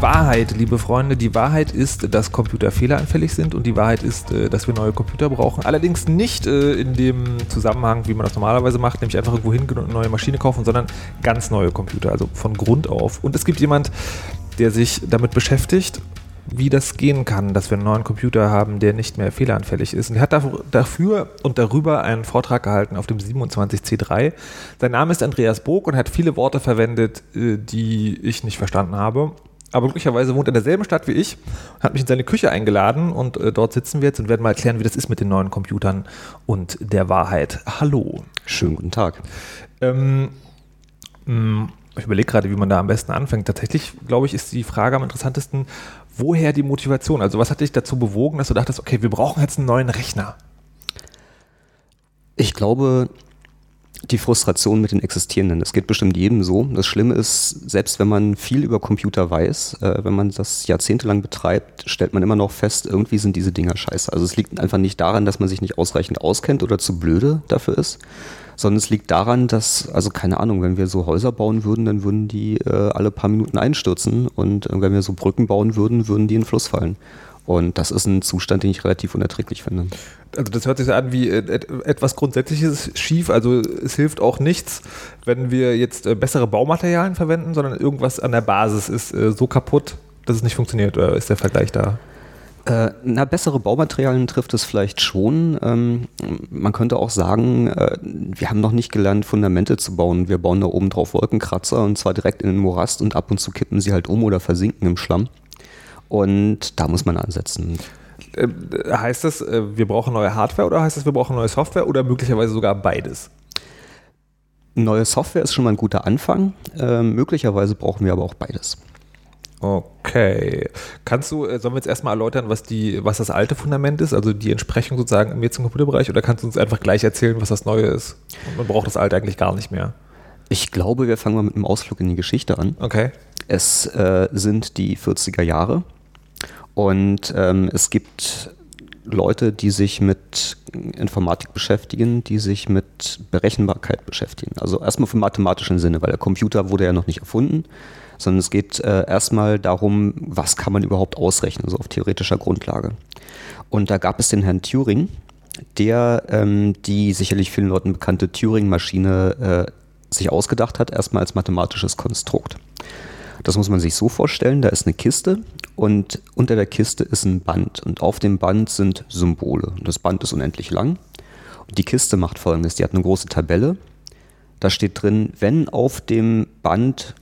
die Wahrheit, liebe Freunde. Die Wahrheit ist, dass Computer fehleranfällig sind und die Wahrheit ist, äh, dass wir neue Computer brauchen. Allerdings nicht äh, in dem Zusammenhang, wie man das normalerweise macht, nämlich einfach irgendwo hingehen und eine neue Maschine kaufen, sondern ganz neue Computer, also von Grund auf. Und es gibt jemand, der sich damit beschäftigt, wie das gehen kann, dass wir einen neuen Computer haben, der nicht mehr fehleranfällig ist. Und er hat dafür und darüber einen Vortrag gehalten auf dem 27C3. Sein Name ist Andreas Bog und hat viele Worte verwendet, äh, die ich nicht verstanden habe aber glücklicherweise wohnt er in derselben Stadt wie ich, hat mich in seine Küche eingeladen und äh, dort sitzen wir jetzt und werden mal erklären, wie das ist mit den neuen Computern und der Wahrheit. Hallo. Schönen guten Tag. Ähm, mh, mm, ich überlege gerade, wie man da am besten anfängt. Tatsächlich, glaube ich, ist die Frage am interessantesten, woher die Motivation? Also was hat dich dazu bewogen, dass du dachtest, okay, wir brauchen jetzt einen neuen Rechner? Ich glaube, die Frustration mit den Existierenden. Das geht bestimmt jedem so. Das Schlimme ist, selbst wenn man viel über Computer weiß, äh, wenn man das jahrzehntelang betreibt, stellt man immer noch fest, irgendwie sind diese Dinger scheiße. Also es liegt einfach nicht daran, dass man sich nicht ausreichend auskennt oder zu blöde dafür ist, sondern es liegt daran, dass, also keine Ahnung, wenn wir so Häuser bauen würden, dann würden die äh, alle paar Minuten einstürzen und äh, wenn wir so Brücken bauen würden, würden die in den Fluss fallen. Und das ist ein Zustand, den ich relativ unerträglich finde. Also das hört sich an wie äh, etwas Grundsätzliches schief. Also es hilft auch nichts, wenn wir jetzt äh, bessere Baumaterialien verwenden, sondern irgendwas an der Basis ist äh, so kaputt, dass es nicht funktioniert. Oder ist der Vergleich da? Äh, na, bessere Baumaterialien trifft es vielleicht schon. Ähm, man könnte auch sagen, äh, wir haben noch nicht gelernt, Fundamente zu bauen. Wir bauen da oben drauf Wolkenkratzer und zwar direkt in den Morast und ab und zu kippen sie halt um oder versinken im Schlamm. Und da muss man ansetzen. Äh, heißt das, äh, wir brauchen neue Hardware oder heißt das, wir brauchen neue Software oder möglicherweise sogar beides? Neue Software ist schon mal ein guter Anfang. Äh, möglicherweise brauchen wir aber auch beides. Okay. Kannst du, äh, sollen wir jetzt erstmal erläutern, was, die, was das alte Fundament ist, also die Entsprechung sozusagen im jetzigen Computerbereich, oder kannst du uns einfach gleich erzählen, was das Neue ist? Und man braucht das alte eigentlich gar nicht mehr. Ich glaube, wir fangen mal mit einem Ausflug in die Geschichte an. Okay. Es äh, sind die 40er Jahre. Und ähm, es gibt Leute, die sich mit Informatik beschäftigen, die sich mit Berechenbarkeit beschäftigen. Also erstmal vom mathematischen Sinne, weil der Computer wurde ja noch nicht erfunden, sondern es geht äh, erstmal darum, was kann man überhaupt ausrechnen, so auf theoretischer Grundlage. Und da gab es den Herrn Turing, der ähm, die sicherlich vielen Leuten bekannte Turing-Maschine äh, sich ausgedacht hat, erstmal als mathematisches Konstrukt. Das muss man sich so vorstellen, da ist eine Kiste und unter der Kiste ist ein Band und auf dem Band sind Symbole. Das Band ist unendlich lang. Und die Kiste macht folgendes, die hat eine große Tabelle. Da steht drin, wenn auf dem Band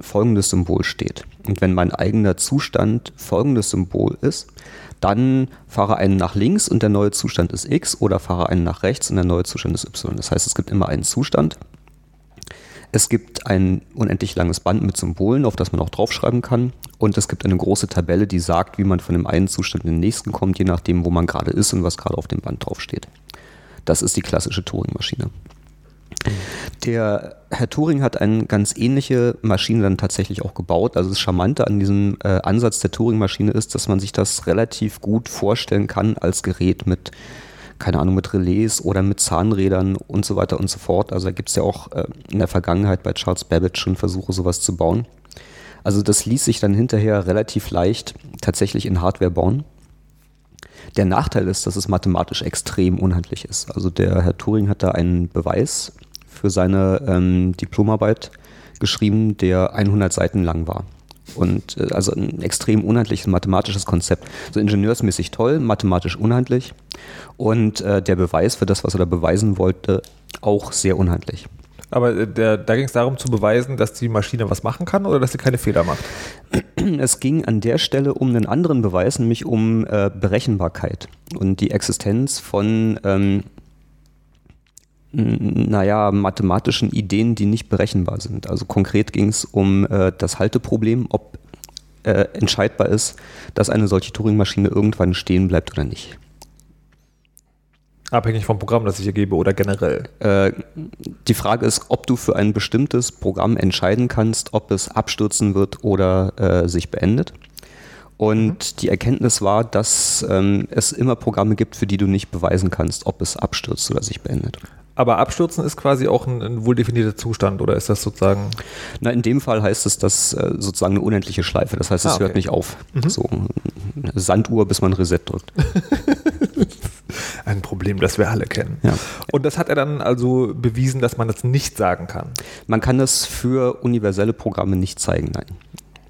folgendes Symbol steht und wenn mein eigener Zustand folgendes Symbol ist, dann fahre einen nach links und der neue Zustand ist x oder fahre einen nach rechts und der neue Zustand ist y. Das heißt, es gibt immer einen Zustand es gibt ein unendlich langes Band mit Symbolen, auf das man auch draufschreiben kann. Und es gibt eine große Tabelle, die sagt, wie man von dem einen Zustand in den nächsten kommt, je nachdem, wo man gerade ist und was gerade auf dem Band draufsteht. Das ist die klassische Turing-Maschine. Der Herr Turing hat eine ganz ähnliche Maschine dann tatsächlich auch gebaut. Also das Charmante an diesem äh, Ansatz der Turing-Maschine ist, dass man sich das relativ gut vorstellen kann als Gerät mit keine Ahnung, mit Relais oder mit Zahnrädern und so weiter und so fort. Also da gibt es ja auch äh, in der Vergangenheit bei Charles Babbage schon Versuche, sowas zu bauen. Also das ließ sich dann hinterher relativ leicht tatsächlich in Hardware bauen. Der Nachteil ist, dass es mathematisch extrem unhandlich ist. Also der Herr Turing hat da einen Beweis für seine ähm, Diplomarbeit geschrieben, der 100 Seiten lang war. Und äh, also ein extrem unhandliches mathematisches Konzept. So ingenieursmäßig toll, mathematisch unhandlich. Und äh, der Beweis für das, was er da beweisen wollte, auch sehr unhandlich. Aber äh, der, da ging es darum zu beweisen, dass die Maschine was machen kann oder dass sie keine Fehler macht? Es ging an der Stelle um einen anderen Beweis, nämlich um äh, Berechenbarkeit und die Existenz von ähm, naja, mathematischen Ideen, die nicht berechenbar sind. Also konkret ging es um äh, das Halteproblem, ob äh, entscheidbar ist, dass eine solche Turing-Maschine irgendwann stehen bleibt oder nicht. Abhängig vom Programm, das ich hier gebe oder generell? Äh, die Frage ist, ob du für ein bestimmtes Programm entscheiden kannst, ob es abstürzen wird oder äh, sich beendet. Und mhm. die Erkenntnis war, dass ähm, es immer Programme gibt, für die du nicht beweisen kannst, ob es abstürzt oder sich beendet. Aber abstürzen ist quasi auch ein, ein wohl definierter Zustand oder ist das sozusagen? Na, in dem Fall heißt es, dass äh, sozusagen eine unendliche Schleife. Das heißt, es Ah, okay. hört nicht auf. So eine Sanduhr, bis man Reset drückt. Ein Problem, das wir alle kennen. Ja. Und das hat er dann also bewiesen, dass man das nicht sagen kann. Man kann das für universelle Programme nicht zeigen, nein.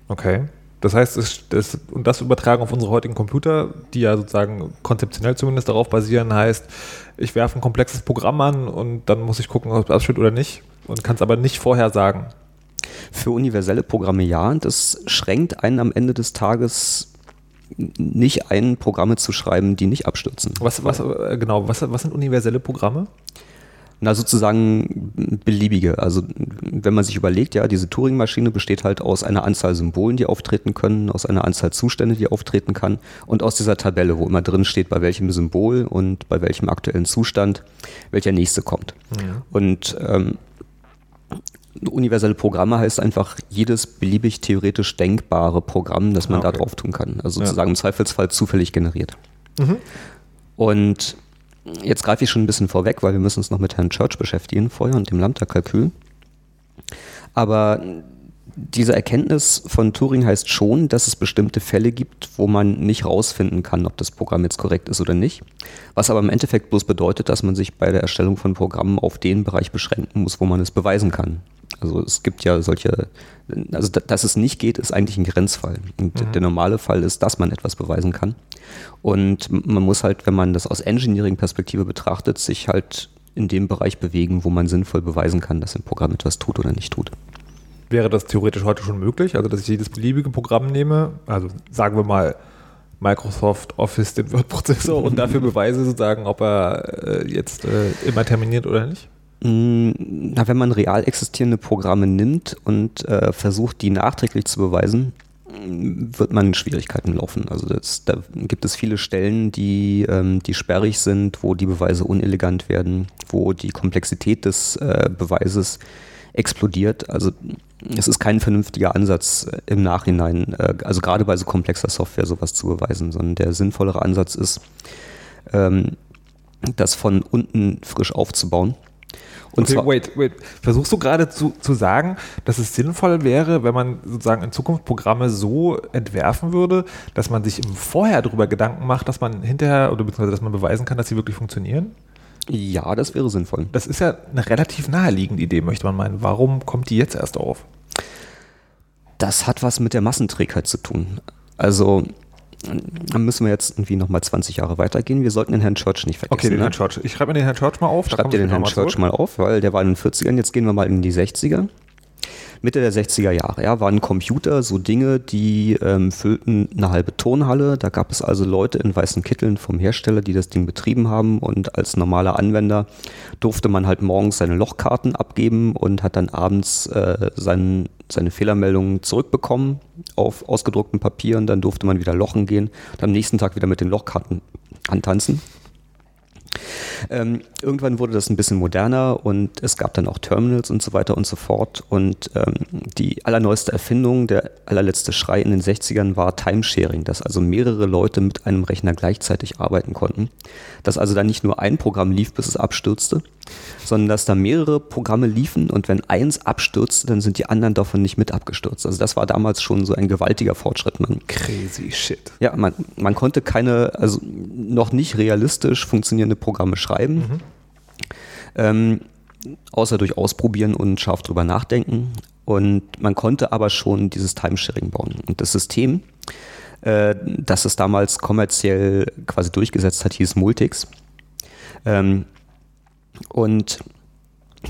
Okay. Das heißt, es, das, und das übertragen auf unsere heutigen Computer, die ja sozusagen konzeptionell zumindest darauf basieren, heißt, ich werfe ein komplexes Programm an und dann muss ich gucken, ob es abschüttet oder nicht und kann es aber nicht vorher sagen. Für universelle Programme ja. Das schränkt einen am Ende des Tages nicht ein, Programme zu schreiben, die nicht abstürzen. Was, was, äh, genau, was, was sind universelle Programme? Na, sozusagen beliebige. Also, wenn man sich überlegt, ja, diese Turing-Maschine besteht halt aus einer Anzahl Symbolen, die auftreten können, aus einer Anzahl Zustände, die auftreten kann und aus dieser Tabelle, wo immer drin steht, bei welchem Symbol und bei welchem aktuellen Zustand welcher nächste kommt. Und ähm, universelle Programme heißt einfach jedes beliebig theoretisch denkbare Programm, das man Ah, da okay. drauf tun kann. Also Ja. sozusagen im Zweifelsfall zufällig generiert. Mhm. Und jetzt greife ich schon ein bisschen vorweg, weil wir müssen uns noch mit Herrn Church beschäftigen vorher und dem Lambda-Kalkül. Aber diese Erkenntnis von Turing heißt schon, dass es bestimmte Fälle gibt, wo man nicht rausfinden kann, ob das Programm jetzt korrekt ist oder nicht. Was aber im Endeffekt bloß bedeutet, dass man sich bei der Erstellung von Programmen auf den Bereich beschränken muss, wo man es beweisen kann. Also es gibt ja solche, also da- dass es nicht geht, ist eigentlich ein Grenzfall. Und der normale Fall ist, dass man etwas beweisen kann. Und man muss halt, wenn man das aus Engineering-Perspektive betrachtet, sich halt in dem Bereich bewegen, wo man sinnvoll beweisen kann, dass ein Programm etwas tut oder nicht tut. Wäre das theoretisch heute schon möglich? Also, dass ich jedes beliebige Programm nehme, also sagen wir mal Microsoft Office, den Word-Prozessor und dafür beweise sozusagen, ob er äh, jetzt äh, immer terminiert oder nicht? Mm, Na, wenn man real existierende Programme nimmt und äh, versucht, die nachträglich zu beweisen, mm, wird man in Schwierigkeiten laufen. Also das, da gibt es viele Stellen, die, ähm, die sperrig sind, wo die Beweise unelegant werden, wo die Komplexität des äh, Beweises explodiert. Also es ist kein vernünftiger Ansatz äh, im Nachhinein, äh, also gerade bei so komplexer Software sowas zu beweisen, sondern der sinnvollere Ansatz ist, ähm, das von unten frisch aufzubauen. Und okay, zwar, wait, wait. Versuchst du gerade zu, zu sagen, dass es sinnvoll wäre, wenn man sozusagen in Zukunft Programme so entwerfen würde, dass man sich im Vorher darüber Gedanken macht, dass man hinterher oder beziehungsweise dass man beweisen kann, dass sie wirklich funktionieren? ja, das wäre sinnvoll. Das ist ja eine relativ naheliegende Idee, möchte man meinen. Warum kommt die jetzt erst auf? Das hat was mit der Massenträgheit zu tun. Also, dann müssen wir jetzt irgendwie nochmal 20 Jahre weitergehen. Wir sollten den Herrn Church nicht vergessen. Okay, den ne? Herrn Church. Ich schreibe mir den Herrn Church mal auf. komme ihr den Herrn Church zurück. mal auf, weil der war in den 40ern. Jetzt gehen wir mal in die 60er. Mitte der 60er Jahre ja, waren Computer so Dinge, die ähm, füllten eine halbe Turnhalle. Da gab es also Leute in weißen Kitteln vom Hersteller, die das Ding betrieben haben. Und als normaler Anwender durfte man halt morgens seine Lochkarten abgeben und hat dann abends äh, sein, seine Fehlermeldungen zurückbekommen auf ausgedrucktem Papier. Und dann durfte man wieder lochen gehen und am nächsten Tag wieder mit den Lochkarten antanzen. Ähm, irgendwann wurde das ein bisschen moderner und es gab dann auch Terminals und so weiter und so fort. Und ähm, die allerneueste Erfindung, der allerletzte Schrei in den 60ern war Timesharing, dass also mehrere Leute mit einem Rechner gleichzeitig arbeiten konnten. Dass also dann nicht nur ein Programm lief, bis es abstürzte, sondern dass da mehrere Programme liefen und wenn eins abstürzte, dann sind die anderen davon nicht mit abgestürzt. Also das war damals schon so ein gewaltiger Fortschritt. Man Crazy shit. ja, man, man konnte keine, also noch nicht realistisch funktionierende Programme schreiben, ähm, außer durch Ausprobieren und scharf drüber nachdenken. Und man konnte aber schon dieses Timesharing bauen. Und das System, äh, das es damals kommerziell quasi durchgesetzt hat, hieß Multics. Ähm, und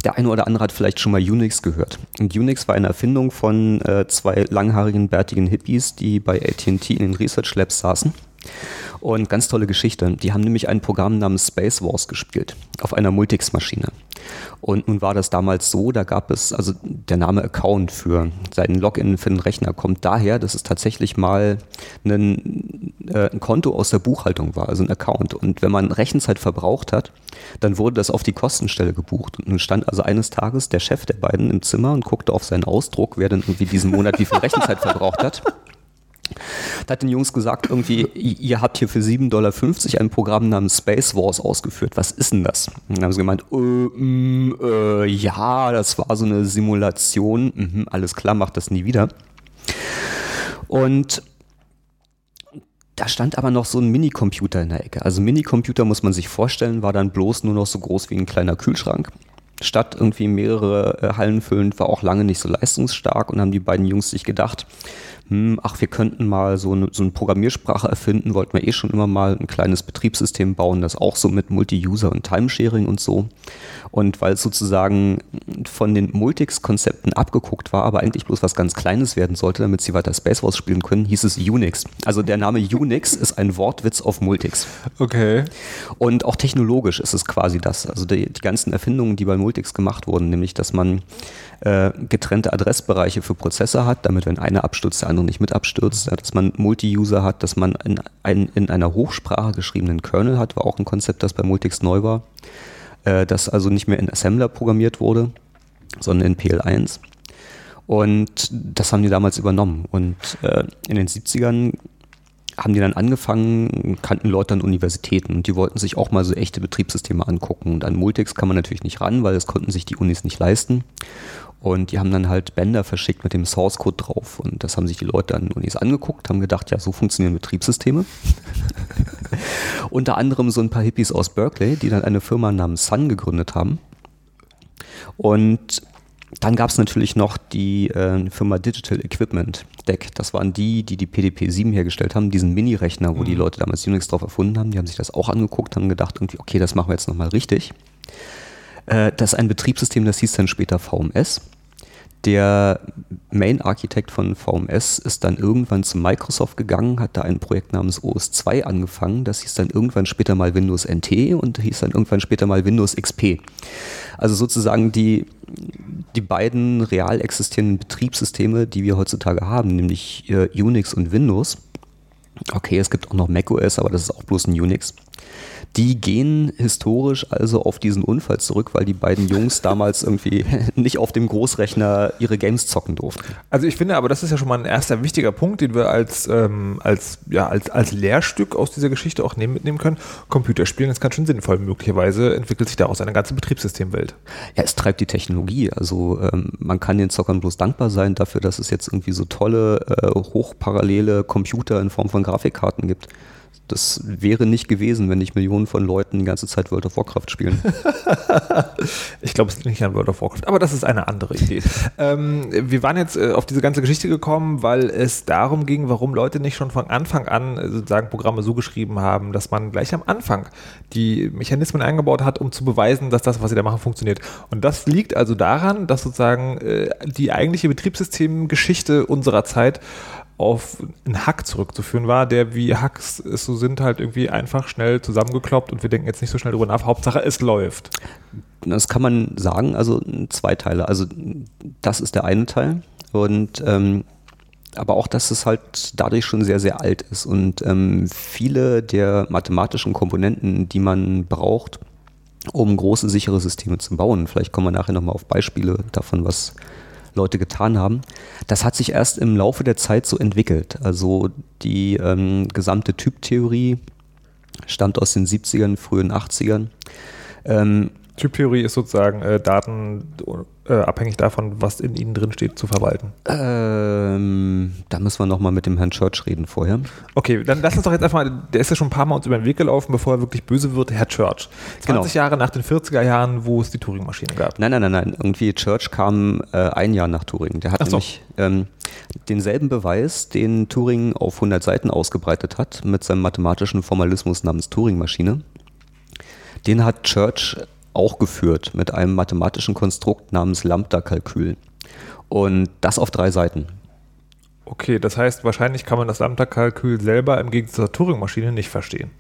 der eine oder andere hat vielleicht schon mal Unix gehört. Und Unix war eine Erfindung von äh, zwei langhaarigen, bärtigen Hippies, die bei AT&T in den Research Labs saßen. Und ganz tolle Geschichte. Die haben nämlich ein Programm namens Space Wars gespielt auf einer Multics-Maschine. Und nun war das damals so, da gab es, also der Name Account für seinen Login für den Rechner kommt daher, dass es tatsächlich mal ein, äh, ein Konto aus der Buchhaltung war, also ein Account. Und wenn man Rechenzeit verbraucht hat, dann wurde das auf die Kostenstelle gebucht. Und nun stand also eines Tages der Chef der beiden im Zimmer und guckte auf seinen Ausdruck, wer denn irgendwie diesen Monat wie viel Rechenzeit verbraucht hat. Da hat den Jungs gesagt, irgendwie, ihr habt hier für 7,50 Dollar ein Programm namens Space Wars ausgeführt. Was ist denn das? Und dann haben sie gemeint, äh, mh, äh, ja, das war so eine Simulation. Mhm, alles klar, macht das nie wieder. Und da stand aber noch so ein Minicomputer in der Ecke. Also Minicomputer muss man sich vorstellen, war dann bloß nur noch so groß wie ein kleiner Kühlschrank. Statt irgendwie mehrere äh, Hallen füllend, war auch lange nicht so leistungsstark und haben die beiden Jungs sich gedacht, hm, ach, wir könnten mal so eine, so eine Programmiersprache erfinden, wollten wir eh schon immer mal ein kleines Betriebssystem bauen, das auch so mit Multi-User und Timesharing und so. Und weil es sozusagen von den Multics-Konzepten abgeguckt war, aber eigentlich bloß was ganz Kleines werden sollte, damit sie weiter Space Wars spielen können, hieß es Unix. Also der Name Unix ist ein Wortwitz auf Multics. Okay. Und auch technologisch ist es quasi das. Also die, die ganzen Erfindungen, die bei Multics gemacht wurden, nämlich dass man äh, getrennte Adressbereiche für Prozesse hat, damit wenn einer abstürzt, der andere nicht mit abstürzt, ja, dass man Multi-User hat, dass man in, ein, in einer Hochsprache geschriebenen Kernel hat, war auch ein Konzept, das bei Multics neu war, äh, das also nicht mehr in Assembler programmiert wurde, sondern in PL1. Und das haben die damals übernommen. Und äh, in den 70ern haben die dann angefangen, kannten Leute an Universitäten und die wollten sich auch mal so echte Betriebssysteme angucken. Und an Multics kann man natürlich nicht ran, weil das konnten sich die Unis nicht leisten. Und die haben dann halt Bänder verschickt mit dem Source Code drauf. Und das haben sich die Leute an Unis angeguckt, haben gedacht, ja, so funktionieren Betriebssysteme. Unter anderem so ein paar Hippies aus Berkeley, die dann eine Firma namens Sun gegründet haben. Und dann gab es natürlich noch die äh, Firma Digital Equipment Deck. Das waren die, die die PDP-7 hergestellt haben, diesen Mini-Rechner, wo mhm. die Leute damals Unix drauf erfunden haben. Die haben sich das auch angeguckt, haben gedacht, irgendwie, okay, das machen wir jetzt nochmal richtig. Äh, das ist ein Betriebssystem, das hieß dann später VMS. Der Main-Architekt von VMS ist dann irgendwann zu Microsoft gegangen, hat da ein Projekt namens OS2 angefangen. Das hieß dann irgendwann später mal Windows NT und hieß dann irgendwann später mal Windows XP. Also sozusagen die, die beiden real existierenden Betriebssysteme, die wir heutzutage haben, nämlich äh, Unix und Windows. Okay, es gibt auch noch macOS, aber das ist auch bloß ein Unix. Die gehen historisch also auf diesen Unfall zurück, weil die beiden Jungs damals irgendwie nicht auf dem Großrechner ihre Games zocken durften. Also ich finde aber, das ist ja schon mal ein erster wichtiger Punkt, den wir als, ähm, als, ja, als, als Lehrstück aus dieser Geschichte auch nehmen, mitnehmen können. Computerspielen ist ganz schön sinnvoll. Möglicherweise entwickelt sich daraus eine ganze Betriebssystemwelt. Ja, es treibt die Technologie. Also ähm, man kann den Zockern bloß dankbar sein dafür, dass es jetzt irgendwie so tolle, äh, hochparallele Computer in Form von Grafikkarten gibt. Das wäre nicht gewesen, wenn nicht Millionen von Leuten die ganze Zeit World of Warcraft spielen. ich glaube, es liegt nicht an World of Warcraft, aber das ist eine andere Idee. ähm, wir waren jetzt äh, auf diese ganze Geschichte gekommen, weil es darum ging, warum Leute nicht schon von Anfang an äh, sozusagen Programme so geschrieben haben, dass man gleich am Anfang die Mechanismen eingebaut hat, um zu beweisen, dass das, was sie da machen, funktioniert. Und das liegt also daran, dass sozusagen äh, die eigentliche Betriebssystemgeschichte unserer Zeit auf einen Hack zurückzuführen war, der wie Hacks es so sind, halt irgendwie einfach schnell zusammengekloppt und wir denken jetzt nicht so schnell drüber nach. Hauptsache, es läuft. Das kann man sagen, also zwei Teile. Also das ist der eine Teil und ähm, aber auch, dass es halt dadurch schon sehr, sehr alt ist und ähm, viele der mathematischen Komponenten, die man braucht, um große sichere Systeme zu bauen, vielleicht kommen wir nachher nochmal auf Beispiele davon, was Leute getan haben. Das hat sich erst im Laufe der Zeit so entwickelt. Also die ähm, gesamte Typtheorie stammt aus den 70ern, frühen 80ern. Ähm, Typtheorie ist sozusagen äh, Daten äh, abhängig davon, was in ihnen drin steht, zu verwalten. Ähm, da müssen wir nochmal mit dem Herrn Church reden vorher. Okay, dann lass uns doch jetzt einfach mal, der ist ja schon ein paar Mal uns über den Weg gelaufen, bevor er wirklich böse wird, Herr Church. 20 genau. Jahre nach den 40er Jahren, wo es die Turing-Maschine gab. Nein, nein, nein, nein. Irgendwie Church kam äh, ein Jahr nach Turing. Der hat so. nämlich ähm, denselben Beweis, den Turing auf 100 Seiten ausgebreitet hat, mit seinem mathematischen Formalismus namens Turing-Maschine. Den hat Church auch geführt mit einem mathematischen Konstrukt namens Lambda-Kalkül. Und das auf drei Seiten. Okay, das heißt, wahrscheinlich kann man das Lambda-Kalkül selber im Gegensatz zur Turing-Maschine nicht verstehen.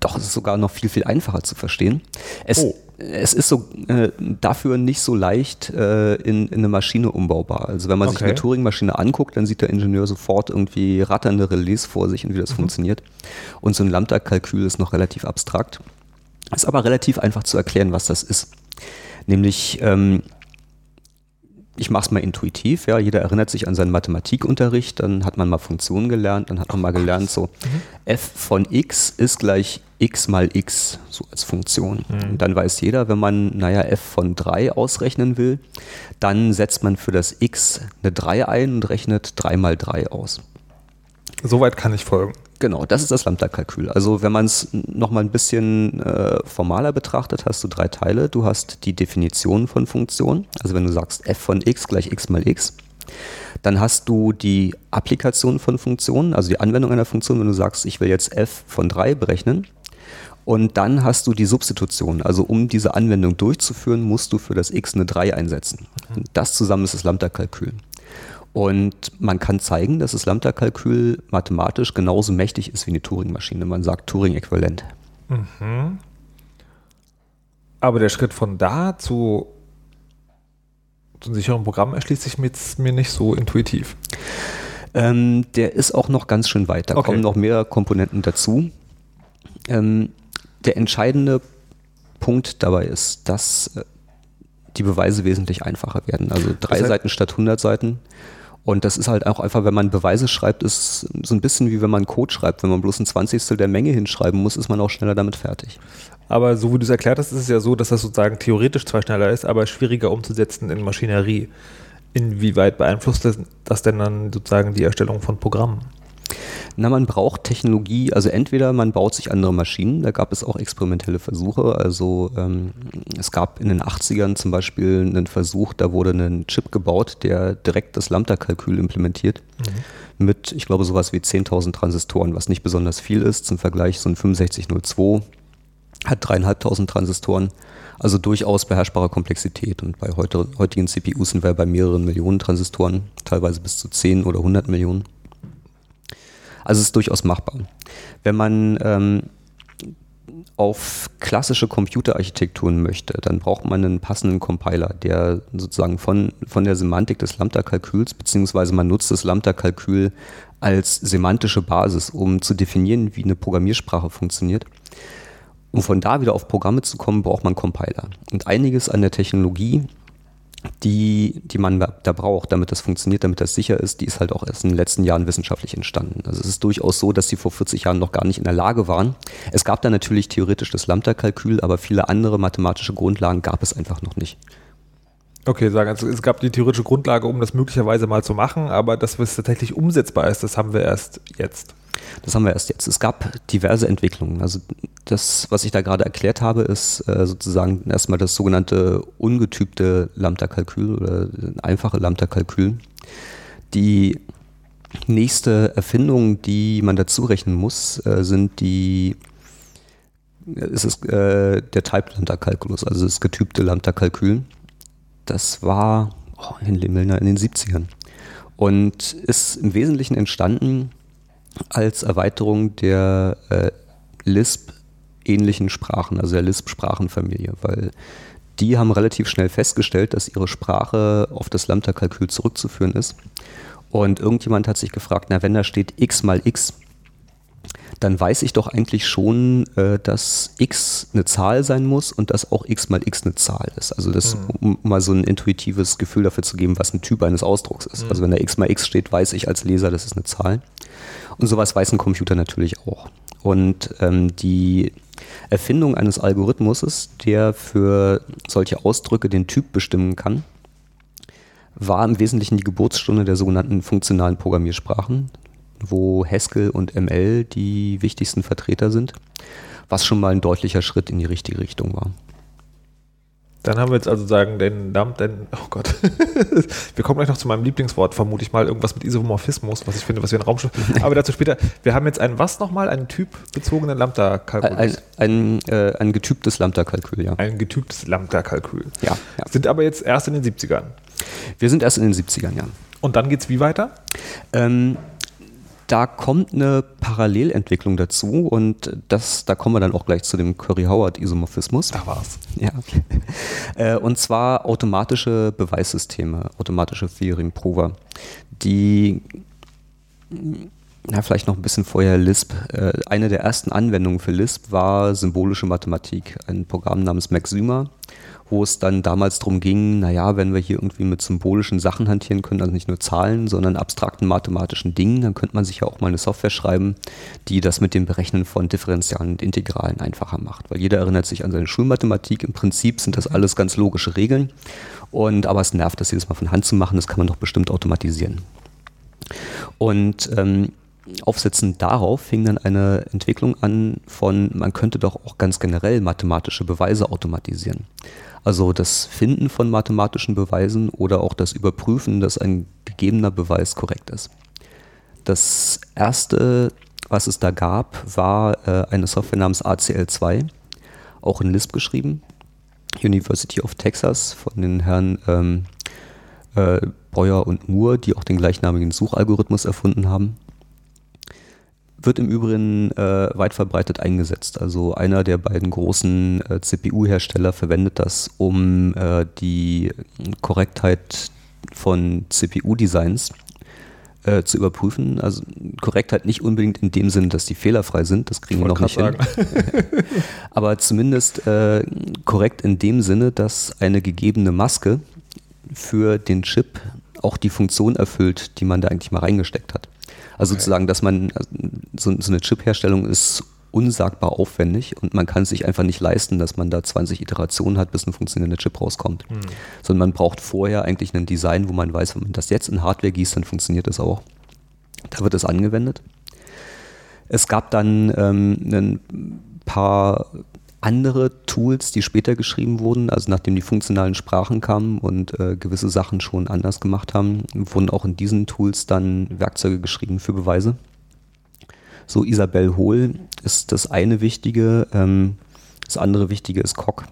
Doch, es ist sogar noch viel, viel einfacher zu verstehen. Es, oh. es ist so äh, dafür nicht so leicht äh, in, in, eine Maschine umbaubar. Also wenn man okay. sich eine Turing-Maschine anguckt, dann sieht der Ingenieur sofort irgendwie ratternde Relais vor sich und wie das mhm. funktioniert. Und so ein Lambda-Kalkül ist noch relativ abstrakt. Ist aber relativ einfach zu erklären, was das ist. Nämlich, ähm, ich mache es mal intuitiv, ja, jeder erinnert sich an seinen Mathematikunterricht, dann hat man mal Funktionen gelernt, dann hat man mal gelernt, so mhm. f von x ist gleich x mal x, so als Funktion. Mhm. Und dann weiß jeder, wenn man, naja, f von 3 ausrechnen will, dann setzt man für das x eine 3 ein und rechnet 3 mal 3 aus. Soweit kann ich folgen. Genau, das ist das Lambda-Kalkül. Also wenn man es nochmal ein bisschen äh, formaler betrachtet, hast du drei Teile. Du hast die Definition von Funktionen. Also wenn du sagst f von x gleich x mal x, dann hast du die Applikation von Funktionen, also die Anwendung einer Funktion, wenn du sagst, ich will jetzt f von 3 berechnen. Und dann hast du die Substitution. Also um diese Anwendung durchzuführen, musst du für das x eine 3 einsetzen. Und das zusammen ist das Lambda-Kalkül. Und man kann zeigen, dass das Lambda-Kalkül mathematisch genauso mächtig ist wie eine Turing-Maschine. Man sagt Turing-Äquivalent. Mhm. Aber der Schritt von da zu, zu einem sicheren Programm erschließt sich mir, mir nicht so intuitiv. Ähm, der ist auch noch ganz schön weit. Da okay. kommen noch mehr Komponenten dazu. Ähm, der entscheidende Punkt dabei ist, dass äh, die Beweise wesentlich einfacher werden. Also drei das heißt, Seiten statt 100 Seiten. Und das ist halt auch einfach, wenn man Beweise schreibt, ist so ein bisschen wie wenn man Code schreibt. Wenn man bloß ein Zwanzigstel der Menge hinschreiben muss, ist man auch schneller damit fertig. Aber so wie du es erklärt hast, ist es ja so, dass das sozusagen theoretisch zwar schneller ist, aber schwieriger umzusetzen in Maschinerie. Inwieweit beeinflusst das denn dann sozusagen die Erstellung von Programmen? Na, man braucht Technologie, also entweder man baut sich andere Maschinen, da gab es auch experimentelle Versuche. Also ähm, es gab in den 80ern zum Beispiel einen Versuch, da wurde ein Chip gebaut, der direkt das Lambda-Kalkül implementiert. Mhm. Mit, ich glaube, sowas wie 10.000 Transistoren, was nicht besonders viel ist. Zum Vergleich so ein 6502 hat dreieinhalbtausend Transistoren, also durchaus beherrschbare Komplexität. Und bei heutigen CPUs sind wir bei mehreren Millionen Transistoren, teilweise bis zu 10 oder 100 Millionen. Also es ist durchaus machbar. Wenn man ähm, auf klassische Computerarchitekturen möchte, dann braucht man einen passenden Compiler, der sozusagen von, von der Semantik des Lambda-Kalküls, beziehungsweise man nutzt das Lambda-Kalkül als semantische Basis, um zu definieren, wie eine Programmiersprache funktioniert. Um von da wieder auf Programme zu kommen, braucht man Compiler. Und einiges an der Technologie die, die man da braucht, damit das funktioniert, damit das sicher ist, die ist halt auch erst in den letzten Jahren wissenschaftlich entstanden. Also es ist durchaus so, dass sie vor 40 Jahren noch gar nicht in der Lage waren. Es gab da natürlich theoretisch das Lambda-Kalkül, aber viele andere mathematische Grundlagen gab es einfach noch nicht. Okay, sagen, also es gab die theoretische Grundlage, um das möglicherweise mal zu machen, aber dass es tatsächlich umsetzbar ist, das haben wir erst jetzt. Das haben wir erst jetzt. Es gab diverse Entwicklungen. Also das, was ich da gerade erklärt habe, ist äh, sozusagen erstmal das sogenannte ungetübte Lambda-Kalkül oder einfache Lambda-Kalkül. Die nächste Erfindung, die man dazu rechnen muss, äh, sind die ist es äh, der Type-Lambda-Kalkulus, also das getypte Lambda-Kalkül das war oh, in Limmelner in den 70ern und ist im Wesentlichen entstanden als Erweiterung der äh, Lisp-ähnlichen Sprachen, also der Lisp-Sprachenfamilie, weil die haben relativ schnell festgestellt, dass ihre Sprache auf das Lambda-Kalkül zurückzuführen ist. Und irgendjemand hat sich gefragt, na wenn da steht x mal x, dann weiß ich doch eigentlich schon, äh, dass x eine Zahl sein muss und dass auch x mal x eine Zahl ist. Also das, mhm. um mal so ein intuitives Gefühl dafür zu geben, was ein Typ eines Ausdrucks ist. Mhm. Also wenn da x mal x steht, weiß ich als Leser, das ist eine Zahl. Und sowas weiß ein Computer natürlich auch. Und ähm, die Erfindung eines Algorithmuses, der für solche Ausdrücke den Typ bestimmen kann, war im Wesentlichen die Geburtsstunde der sogenannten funktionalen Programmiersprachen wo Haskell und ML die wichtigsten Vertreter sind, was schon mal ein deutlicher Schritt in die richtige Richtung war. Dann haben wir jetzt also sagen, den Dump, den, oh Gott, wir kommen gleich noch zu meinem Lieblingswort, vermute ich mal, irgendwas mit Isomorphismus, was ich finde, was wir in den Raum Aber dazu später. Wir haben jetzt ein was nochmal? Einen typbezogenen Lambda-Kalkül. Ein, ein, äh, ein getyptes Lambda-Kalkül, ja. Ein getyptes Lambda-Kalkül. Ja, ja. Sind aber jetzt erst in den 70ern. Wir sind erst in den 70ern, ja. Und dann geht es wie weiter? Ähm, da kommt eine Parallelentwicklung dazu und das, da kommen wir dann auch gleich zu dem Curry-Howard-Isomorphismus. Da war's. Ja. Äh, und zwar automatische Beweissysteme, automatische Theorem-Prover, die na, vielleicht noch ein bisschen vorher Lisp. Äh, eine der ersten Anwendungen für Lisp war symbolische Mathematik, ein Programm namens Maxima, wo es dann damals darum ging, naja, wenn wir hier irgendwie mit symbolischen Sachen hantieren können, also nicht nur Zahlen, sondern abstrakten mathematischen Dingen, dann könnte man sich ja auch mal eine Software schreiben, die das mit dem Berechnen von Differentialen und Integralen einfacher macht. Weil jeder erinnert sich an seine Schulmathematik. Im Prinzip sind das alles ganz logische Regeln. Und aber es nervt, das jedes Mal von Hand zu machen. Das kann man doch bestimmt automatisieren. Und ähm, aufsetzend darauf fing dann eine Entwicklung an von, man könnte doch auch ganz generell mathematische Beweise automatisieren. Also das Finden von mathematischen Beweisen oder auch das Überprüfen, dass ein gegebener Beweis korrekt ist. Das erste, was es da gab, war äh, eine Software namens ACL2, auch in Lisp geschrieben, University of Texas von den Herren ähm, äh, Breuer und Moore, die auch den gleichnamigen Suchalgorithmus erfunden haben wird im Übrigen äh, weit verbreitet eingesetzt. Also einer der beiden großen äh, CPU-Hersteller verwendet das, um äh, die Korrektheit von CPU-Designs äh, zu überprüfen. Also Korrektheit nicht unbedingt in dem Sinn, dass die fehlerfrei sind, das kriegen wir noch nicht sagen. hin. Aber zumindest äh, korrekt in dem Sinne, dass eine gegebene Maske für den Chip auch die Funktion erfüllt, die man da eigentlich mal reingesteckt hat. Also okay. sozusagen, dass man, also so, so eine Chip-Herstellung ist unsagbar aufwendig und man kann es sich einfach nicht leisten, dass man da 20 Iterationen hat, bis ein funktionierender Chip rauskommt. Hm. Sondern man braucht vorher eigentlich ein Design, wo man weiß, wenn man das jetzt in Hardware gießt, dann funktioniert das auch. Da wird es angewendet. Es gab dann ähm, ein paar andere Tools, die später geschrieben wurden, also nachdem die funktionalen Sprachen kamen und äh, gewisse Sachen schon anders gemacht haben, wurden auch in diesen Tools dann Werkzeuge geschrieben für Beweise. So Isabel Hohl ist das eine Wichtige, ähm, das andere Wichtige ist Coq.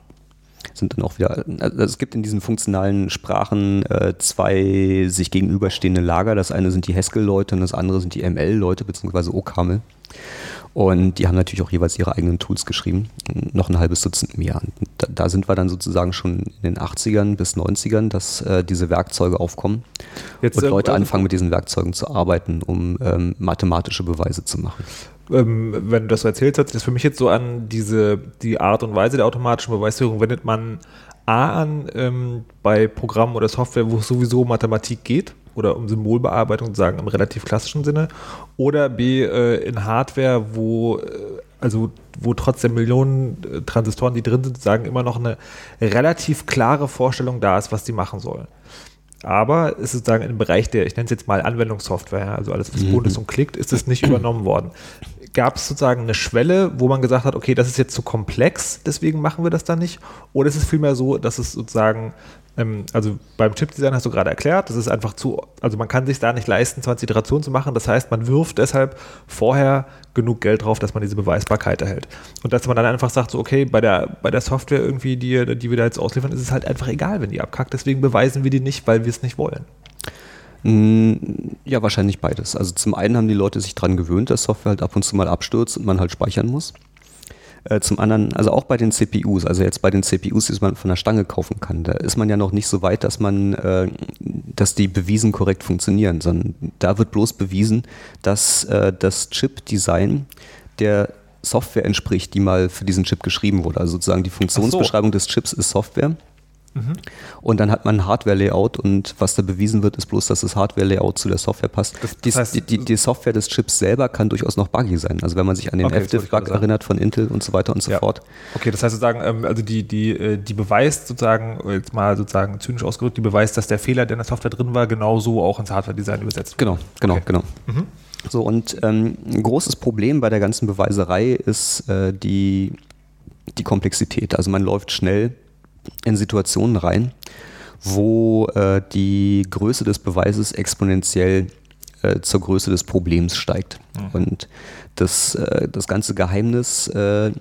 Sind dann auch wieder, also es gibt in diesen funktionalen Sprachen äh, zwei sich gegenüberstehende Lager. Das eine sind die Haskell-Leute und das andere sind die ML-Leute, beziehungsweise OCaml. Und die haben natürlich auch jeweils ihre eigenen Tools geschrieben, noch ein halbes Dutzend mehr. Da, da, sind wir dann sozusagen schon in den 80ern bis 90ern, dass äh, diese Werkzeuge aufkommen Jetzt, und äh, Leute äh, anfangen mit diesen Werkzeugen zu arbeiten, um ähm, mathematische Beweise zu machen. Ähm, wenn du das so erzählt hast, das für mich jetzt so an diese die Art und Weise der automatischen Beweisführung wendet man A an ähm, bei Programmen oder Software, wo es sowieso Mathematik geht oder um Symbolbearbeitung sagen im relativ klassischen Sinne oder B äh, in Hardware, wo äh, also wo trotzdem Millionen äh, Transistoren, die drin sind, sagen immer noch eine relativ klare Vorstellung da ist, was die machen sollen. Aber ist sozusagen im Bereich der, ich nenne es jetzt mal Anwendungssoftware, also alles, was mhm. bunt ist und klickt, ist es nicht übernommen worden. Gab es sozusagen eine Schwelle, wo man gesagt hat, okay, das ist jetzt zu komplex, deswegen machen wir das dann nicht? Oder ist es vielmehr so, dass es sozusagen ähm, also beim Chipdesign hast du gerade erklärt, das ist einfach zu, also man kann sich da nicht leisten, 20 Iterationen zu machen. Das heißt, man wirft deshalb vorher genug Geld drauf, dass man diese Beweisbarkeit erhält. Und dass man dann einfach sagt, so, okay, bei der, bei der Software irgendwie, die, die wir da jetzt ausliefern, ist es halt einfach egal, wenn die abkackt. Deswegen beweisen wir die nicht, weil wir es nicht wollen. Mm, ja, wahrscheinlich beides. Also zum einen haben die Leute sich daran gewöhnt, dass Software halt ab und zu mal abstürzt und man halt speichern muss. Äh, zum anderen, also auch bei den CPUs, also jetzt bei den CPUs, die man von der Stange kaufen kann, da ist man ja noch nicht so weit, dass man, äh, dass die bewiesen korrekt funktionieren, sondern da wird bloß bewiesen, dass äh, das Chip-Design der Software entspricht, die mal für diesen Chip geschrieben wurde. Also sozusagen die Funktionsbeschreibung so. des Chips ist Software Mhm. Und dann hat man ein Hardware-Layout und was da bewiesen wird, ist bloß, dass das Hardware-Layout zu der Software passt. Das, heißt, die, die, die, Software des Chips selber kann durchaus noch buggy sein. Also wenn man sich an den okay, FDIF-Bug erinnert von Intel und so weiter und so ja. fort. Okay, das heißt sozusagen, ähm, also die, die, äh, die beweist sozusagen, jetzt mal sozusagen zynisch ausgedrückt, die beweist, dass der Fehler, der in der Software drin war, genauso auch ins Hardware-Design übersetzt wird. Genau, genau, okay. genau. Mhm. So, und ähm, ein großes Problem bei der ganzen Beweiserei ist äh, die, die Komplexität. Also man läuft schnell in Situationen rein, wo äh, die Größe des Beweises exponentiell äh, zur Größe des Problems steigt. Mhm. Und das, äh, das ganze Geheimnis, äh, äh,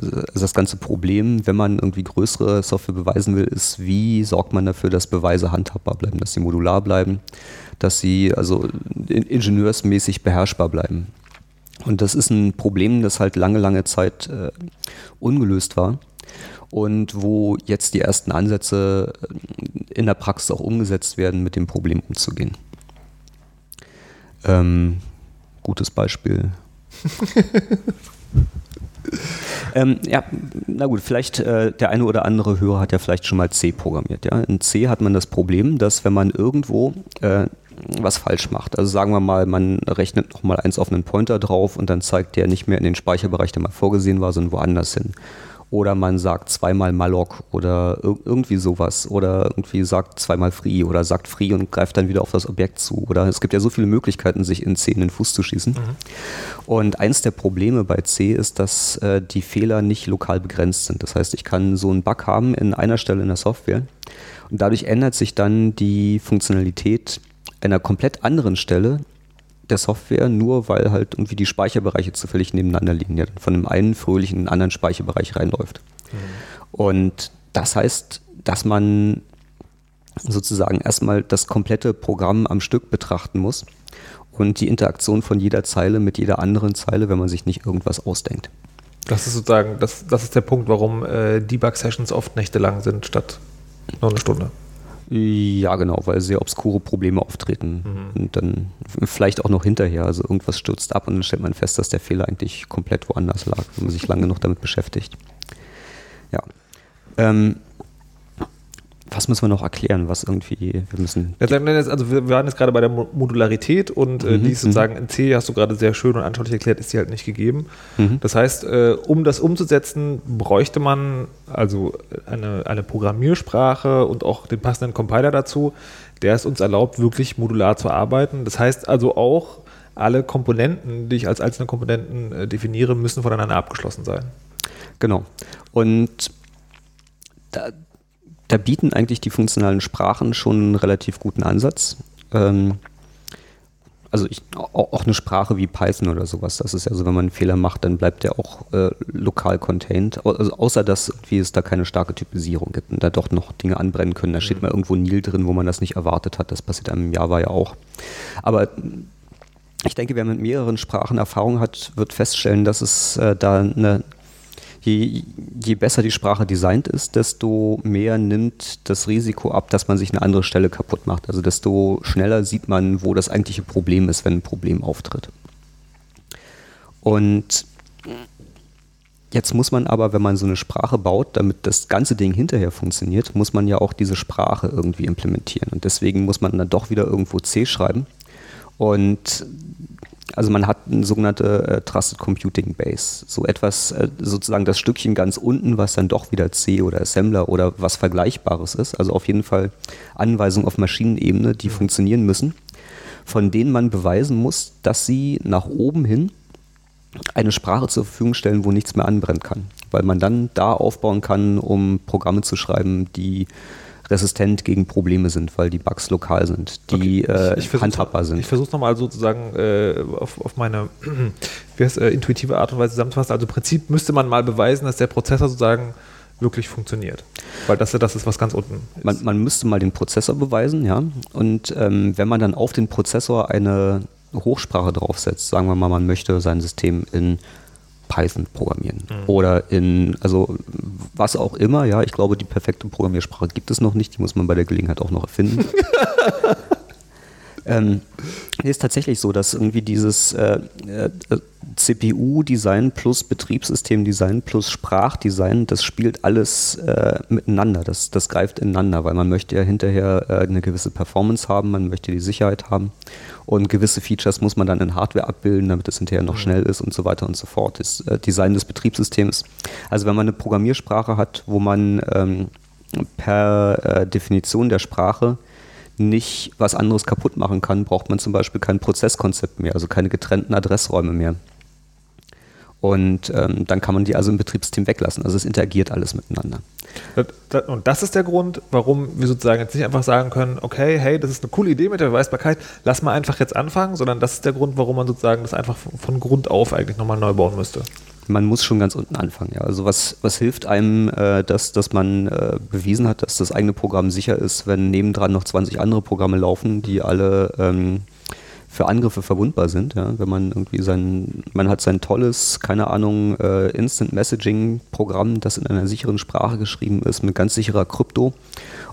also das ganze Problem, wenn man irgendwie größere Software beweisen will, ist, wie sorgt man dafür, dass Beweise handhabbar bleiben, dass sie modular bleiben, dass sie also ingenieursmäßig beherrschbar bleiben. Und das ist ein Problem, das halt lange, lange Zeit äh, ungelöst war und wo jetzt die ersten Ansätze äh, in der Praxis auch umgesetzt werden, mit dem Problem umzugehen. Ähm, gutes Beispiel. ähm, ja, na gut, vielleicht äh, der eine oder andere Hörer hat ja vielleicht schon mal C programmiert. Ja? In C hat man das Problem, dass wenn man irgendwo äh, was falsch macht, also sagen wir mal, man rechnet nochmal eins auf einen Pointer drauf und dann zeigt der nicht mehr in den Speicherbereich, der mal vorgesehen war, sondern woanders hin oder man sagt zweimal malloc oder irgendwie sowas oder irgendwie sagt zweimal free oder sagt free und greift dann wieder auf das Objekt zu oder es gibt ja so viele Möglichkeiten, sich in C in den Fuß zu schießen. Mhm. Und eins der Probleme bei C ist, dass äh, die Fehler nicht lokal begrenzt sind. Das heißt, ich kann so einen Bug haben in einer Stelle in der Software und dadurch ändert sich dann die Funktionalität einer komplett anderen Stelle der Software, nur weil halt irgendwie die Speicherbereiche zufällig nebeneinander liegen, ja, von dem einen fröhlich in den anderen Speicherbereich reinläuft. Mhm. Und das heißt, dass man sozusagen erstmal das komplette Programm am Stück betrachten muss und die Interaktion von jeder Zeile mit jeder anderen Zeile, wenn man sich nicht irgendwas ausdenkt. Das ist sozusagen, das, das ist der Punkt, warum äh, Debug-Sessions oft nächtelang sind statt nur eine Stunde. Ja, genau, weil sehr obskure Probleme auftreten. Mhm. Und dann vielleicht auch noch hinterher. Also irgendwas stürzt ab und dann stellt man fest, dass der Fehler eigentlich komplett woanders lag, wenn man sich lange noch damit beschäftigt. Ja. Ähm, was müssen wir noch erklären, was irgendwie, wir müssen. Also wir waren jetzt gerade bei der Modularität und äh, mhm, die ist sozusagen mhm. in C, hast du gerade sehr schön und anschaulich erklärt, ist die halt nicht gegeben. Mhm. Das heißt, äh, um das umzusetzen, bräuchte man also eine, eine Programmiersprache und auch den passenden Compiler dazu, der es uns erlaubt, wirklich modular zu arbeiten. Das heißt also auch, alle Komponenten, die ich als einzelne Komponenten äh, definiere, müssen voneinander abgeschlossen sein. Genau. Und da, da bieten eigentlich die funktionalen Sprachen schon einen relativ guten Ansatz. Ähm, also ich, auch eine Sprache wie Python oder sowas, das ist ja so, wenn man einen Fehler macht, dann bleibt der auch äh, lokal contained, also außer dass wie es da keine starke Typisierung gibt und da doch noch Dinge anbrennen können. Da steht mhm. mal irgendwo Nil drin, wo man das nicht erwartet hat. Das passiert einem Java ja auch. Aber ich denke, wer mit mehreren Sprachen Erfahrung hat, wird feststellen, dass es äh, da eine je, je besser die Sprache designt ist, desto mehr nimmt das Risiko ab, dass man sich eine andere Stelle kaputt macht. Also desto schneller sieht man, wo das eigentliche Problem ist, wenn ein Problem auftritt. Und Jetzt muss man aber, wenn man so eine Sprache baut, damit das ganze Ding hinterher funktioniert, muss man ja auch diese Sprache irgendwie implementieren. Und deswegen muss man dann doch wieder irgendwo C schreiben. Und also man hat eine sogenannte äh, Trusted Computing Base. So etwas, äh, sozusagen das Stückchen ganz unten, was dann doch wieder C oder Assembler oder was Vergleichbares ist. Also auf jeden Fall Anweisungen auf Maschinenebene, die funktionieren müssen, von denen man beweisen muss, dass sie nach oben hin eine Sprache zur Verfügung stellen, wo nichts mehr anbrennen kann. Weil man dann da aufbauen kann, um Programme zu schreiben, die resistent gegen Probleme sind, weil die Bugs lokal sind, die okay. ich, ich äh, handhabbar sind. Ich versuche es nochmal sozusagen äh, auf, auf meine wie heißt, äh, intuitive Art und Weise zusammenzufassen. Also im Prinzip müsste man mal beweisen, dass der Prozessor sozusagen wirklich funktioniert. Weil das, das ist was ganz unten. Man, man, müsste mal den Prozessor beweisen, ja. Und ähm, wenn man dann auf den Prozessor eine Hochsprache draufsetzt, sagen wir mal, man möchte sein System in Python programmieren. Mhm. Oder in, also was auch immer, ja, ich glaube, die perfekte Programmiersprache gibt es noch nicht, die muss man bei der Gelegenheit auch noch erfinden. ähm, ist tatsächlich so, dass irgendwie dieses äh, äh, CPU-Design plus Betriebssystem-Design plus Sprachdesign, das spielt alles äh, miteinander, das, das greift ineinander, weil man möchte ja hinterher äh, eine gewisse Performance haben, man möchte die Sicherheit haben und gewisse Features muss man dann in Hardware abbilden, damit es hinterher noch mhm. schnell ist und so weiter und so fort. Das äh, Design des Betriebssystems. Also wenn man eine Programmiersprache hat, wo man ähm, per äh, Definition der Sprache nicht was anderes kaputt machen kann, braucht man zum Beispiel kein Prozesskonzept mehr, also keine getrennten Adressräume mehr. Und ähm, dann kann man die also im Betriebssystem weglassen. Also es interagiert alles miteinander. Und das ist der Grund, warum wir sozusagen jetzt nicht einfach sagen können, okay, hey, das ist eine coole Idee mit der Beweisbarkeit, lass mal einfach jetzt anfangen, sondern das ist der Grund, warum man sozusagen das einfach von Grund auf eigentlich nochmal neu bauen müsste. Man muss schon ganz unten anfangen, ja. Also was, was hilft einem, äh, dass, dass man äh, bewiesen hat, dass das eigene Programm sicher ist, wenn nebendran noch 20 andere Programme laufen, die alle ähm, für Angriffe verwundbar sind. Ja? Wenn man irgendwie sein, man hat sein tolles, keine Ahnung, äh, Instant Messaging Programm, das in einer sicheren Sprache geschrieben ist, mit ganz sicherer Krypto.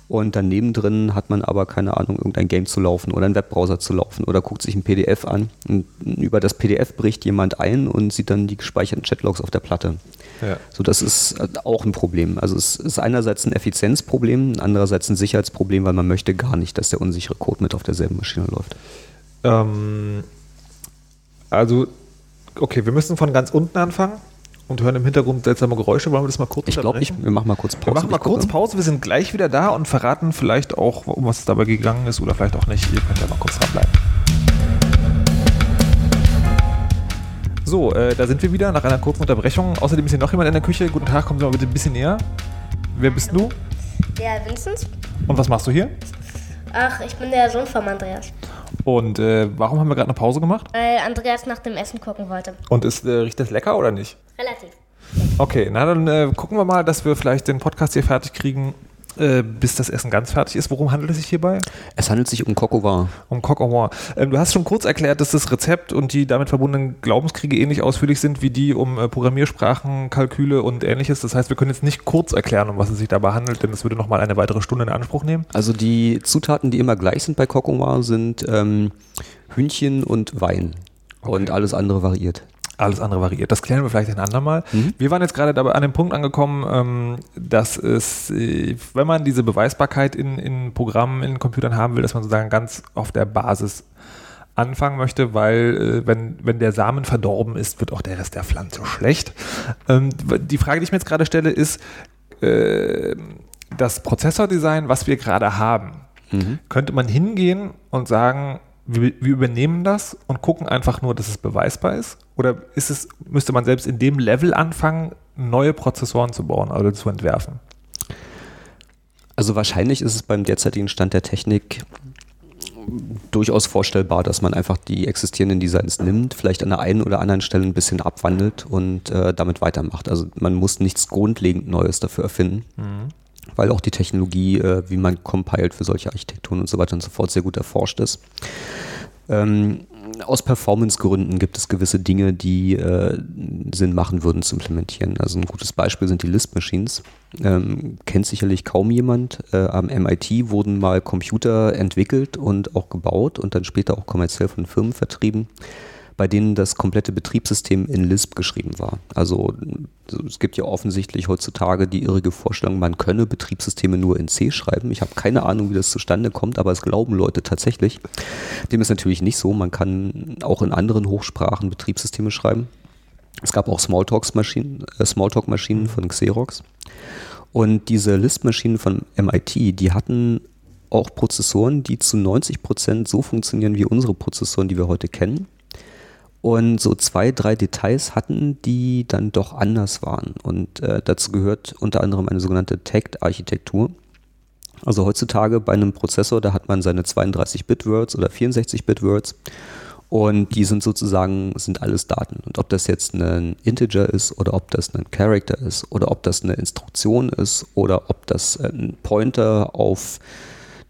Und daneben drin hat man aber, keine Ahnung, irgendein Game zu laufen oder einen Webbrowser zu laufen oder guckt sich ein PDF an. Und über das PDF bricht jemand ein und sieht dann die gespeicherten Chatlogs auf der Platte. Ja. So, das ist äh, auch ein Problem. Also es ist einerseits ein Effizienzproblem, andererseits ein Sicherheitsproblem, weil man möchte gar nicht, dass der unsichere Code mit auf derselben Maschine läuft. Ähm, also, okay, wir müssen von ganz unten anfangen und hören im Hintergrund seltsame Geräusche. Wollen wir das mal kurz Ich glaube, wir machen mal kurz Pause. Wir machen mal kurz Pause. Wir sind gleich wieder da und verraten vielleicht auch, um was es dabei gegangen ist oder vielleicht auch nicht. Ihr könnt ja mal kurz dranbleiben. So, äh, da sind wir wieder nach einer kurzen Unterbrechung. Außerdem ist hier noch jemand in der Küche. Guten Tag, kommen Sie mal bitte ein bisschen näher. Wer bist du? Der Vincent. Und was machst du hier? Ach, ich bin der Sohn von Andreas. Und äh, warum haben wir gerade eine Pause gemacht? Weil Andreas nach dem Essen gucken wollte. Und ist, äh, riecht das lecker oder nicht? Relativ. Okay, na dann äh, gucken wir mal, dass wir vielleicht den Podcast hier fertig kriegen äh, bis das Essen ganz fertig ist. Worum handelt es sich hierbei? Es handelt sich um Coq au vin. Um Coq au vin. Ähm, du hast schon kurz erklärt, dass das Rezept und die damit verbundenen Glaubenskriege ähnlich ausführlich sind wie die um äh, Programmiersprachen, Kalküle und ähnliches. Das heißt, wir können jetzt nicht kurz erklären, um was es sich dabei handelt, denn das würde nochmal eine weitere Stunde in Anspruch nehmen. Also die Zutaten, die immer gleich sind bei Coq au vin, sind ähm, Hühnchen und Wein. Okay. Und alles andere variiert. Alles andere variiert. Das klären wir vielleicht ein andermal. Mhm. Wir waren jetzt gerade dabei an dem Punkt angekommen, ähm, dass es, äh, wenn man diese Beweisbarkeit in, in Programmen, in Computern haben will, dass man sozusagen ganz auf der Basis anfangen möchte, weil äh, wenn, wenn der Samen verdorben ist, wird auch der Rest der Pflanze schlecht. Ähm, die Frage, die ich mir jetzt gerade stelle, ist, äh, das Prozessordesign, was wir gerade haben, mhm. könnte man hingehen und sagen, wir, wir, übernehmen das und gucken einfach nur, dass es beweisbar ist? Oder ist es, müsste man selbst in dem Level anfangen, neue Prozessoren zu bauen oder zu entwerfen? Also wahrscheinlich ist es beim derzeitigen Stand der Technik durchaus vorstellbar, dass man einfach die existierenden Designs nimmt, vielleicht an der einen oder anderen Stelle ein bisschen abwandelt und äh, damit weitermacht. Also man muss nichts grundlegend Neues dafür erfinden. Mhm weil auch die Technologie, äh, wie man compiled für solche Architekturen und so weiter und so fort, sehr gut erforscht ist. Ähm, aus Performance-Gründen gibt es gewisse Dinge, die äh, Sinn machen würden zu implementieren. Also ein gutes Beispiel sind die Lisp-Machines. Ähm, kennt sicherlich kaum jemand. Äh, am MIT wurden mal Computer entwickelt und auch gebaut und dann später auch kommerziell von Firmen vertrieben bei denen das komplette Betriebssystem in Lisp geschrieben war. Also es gibt ja offensichtlich heutzutage die irrige Vorstellung, man könne Betriebssysteme nur in C schreiben. Ich habe keine Ahnung, wie das zustande kommt, aber es glauben Leute tatsächlich. Dem ist natürlich nicht so. Man kann auch in anderen Hochsprachen Betriebssysteme schreiben. Es gab auch Smalltalk-Maschinen äh, Smalltalk von Xerox. Und diese Lisp-Maschinen von MIT, die hatten auch Prozessoren, die zu 90 Prozent so funktionieren wie unsere Prozessoren, die wir heute kennen und so zwei, drei Details hatten, die dann doch anders waren. Und äh, dazu gehört unter anderem eine sogenannte Tagged-Architektur. Also heutzutage bei einem Prozessor, da hat man seine 32-Bit-Words oder 64-Bit-Words und die sind sozusagen, sind alles Daten. Und ob das jetzt ein Integer ist oder ob das ein Character ist oder ob das eine Instruktion ist oder ob das ein Pointer auf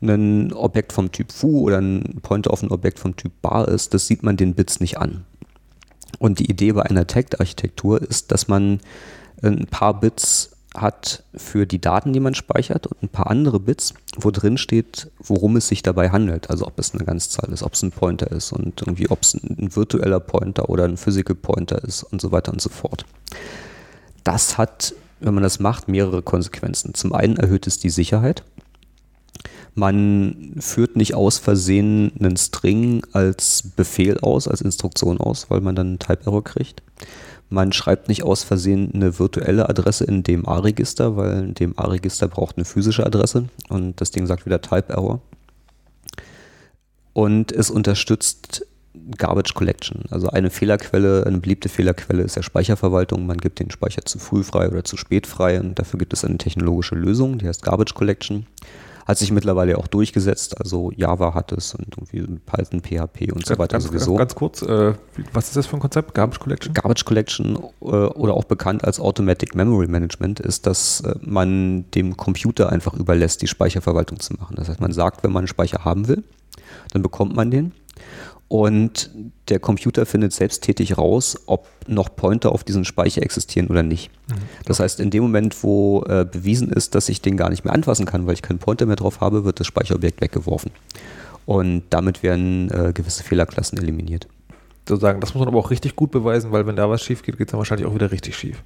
ein Objekt vom Typ foo oder ein Pointer auf ein Objekt vom Typ bar ist, das sieht man den Bits nicht an. Und die Idee bei einer Tagged-Architektur ist, dass man ein paar Bits hat für die Daten, die man speichert und ein paar andere Bits, wo drin steht, worum es sich dabei handelt. Also ob es eine Ganzzahl ist, ob es ein Pointer ist und irgendwie ob es ein virtueller Pointer oder ein Physical Pointer ist und so weiter und so fort. Das hat, wenn man das macht, mehrere Konsequenzen. Zum einen erhöht es die Sicherheit. Man führt nicht aus Versehen einen String als Befehl aus, als Instruktion aus, weil man dann einen Type-Error kriegt. Man schreibt nicht aus Versehen eine virtuelle Adresse in dem A-Register, weil dem A-Register braucht eine physische Adresse und das Ding sagt wieder Type-Error. Und es unterstützt Garbage Collection. Also eine Fehlerquelle, eine beliebte Fehlerquelle ist ja Speicherverwaltung. Man gibt den Speicher zu früh frei oder zu spät frei und dafür gibt es eine technologische Lösung, die heißt Garbage Collection. Hat sich mittlerweile auch durchgesetzt. Also Java hat es und irgendwie Python, PHP und so weiter ganz, sowieso. Ganz kurz, äh, was ist das für ein Konzept? Garbage Collection? Garbage Collection äh, oder auch bekannt als Automatic Memory Management ist, dass äh, man dem Computer einfach überlässt, die Speicherverwaltung zu machen. Das heißt, man sagt, wenn man einen Speicher haben will, dann bekommt man den und der Computer findet selbsttätig raus, ob noch Pointer auf diesen Speicher existieren oder nicht. Mhm. Das heißt, in dem Moment, wo äh, bewiesen ist, dass ich den gar nicht mehr anfassen kann, weil ich keinen Pointer mehr drauf habe, wird das Speicherobjekt weggeworfen. Und damit werden äh, gewisse Fehlerklassen eliminiert sozusagen, das muss man aber auch richtig gut beweisen, weil wenn da was schief geht, geht es dann wahrscheinlich auch wieder richtig schief.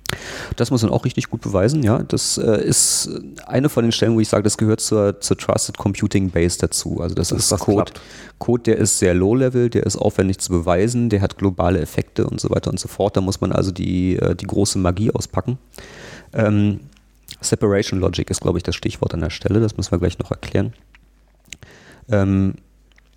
Das muss man auch richtig gut beweisen, ja. Das äh, ist eine von den Stellen, wo ich sage, das gehört zur, zur Trusted Computing Base dazu. Also das, das ist Code, Code, der ist sehr low-level, der ist aufwendig zu beweisen, der hat globale Effekte und so weiter und so fort. Da muss man also die, äh, die große Magie auspacken. Ähm, Separation Logic ist, glaube ich, das Stichwort an der Stelle, das müssen wir gleich noch erklären. Ähm,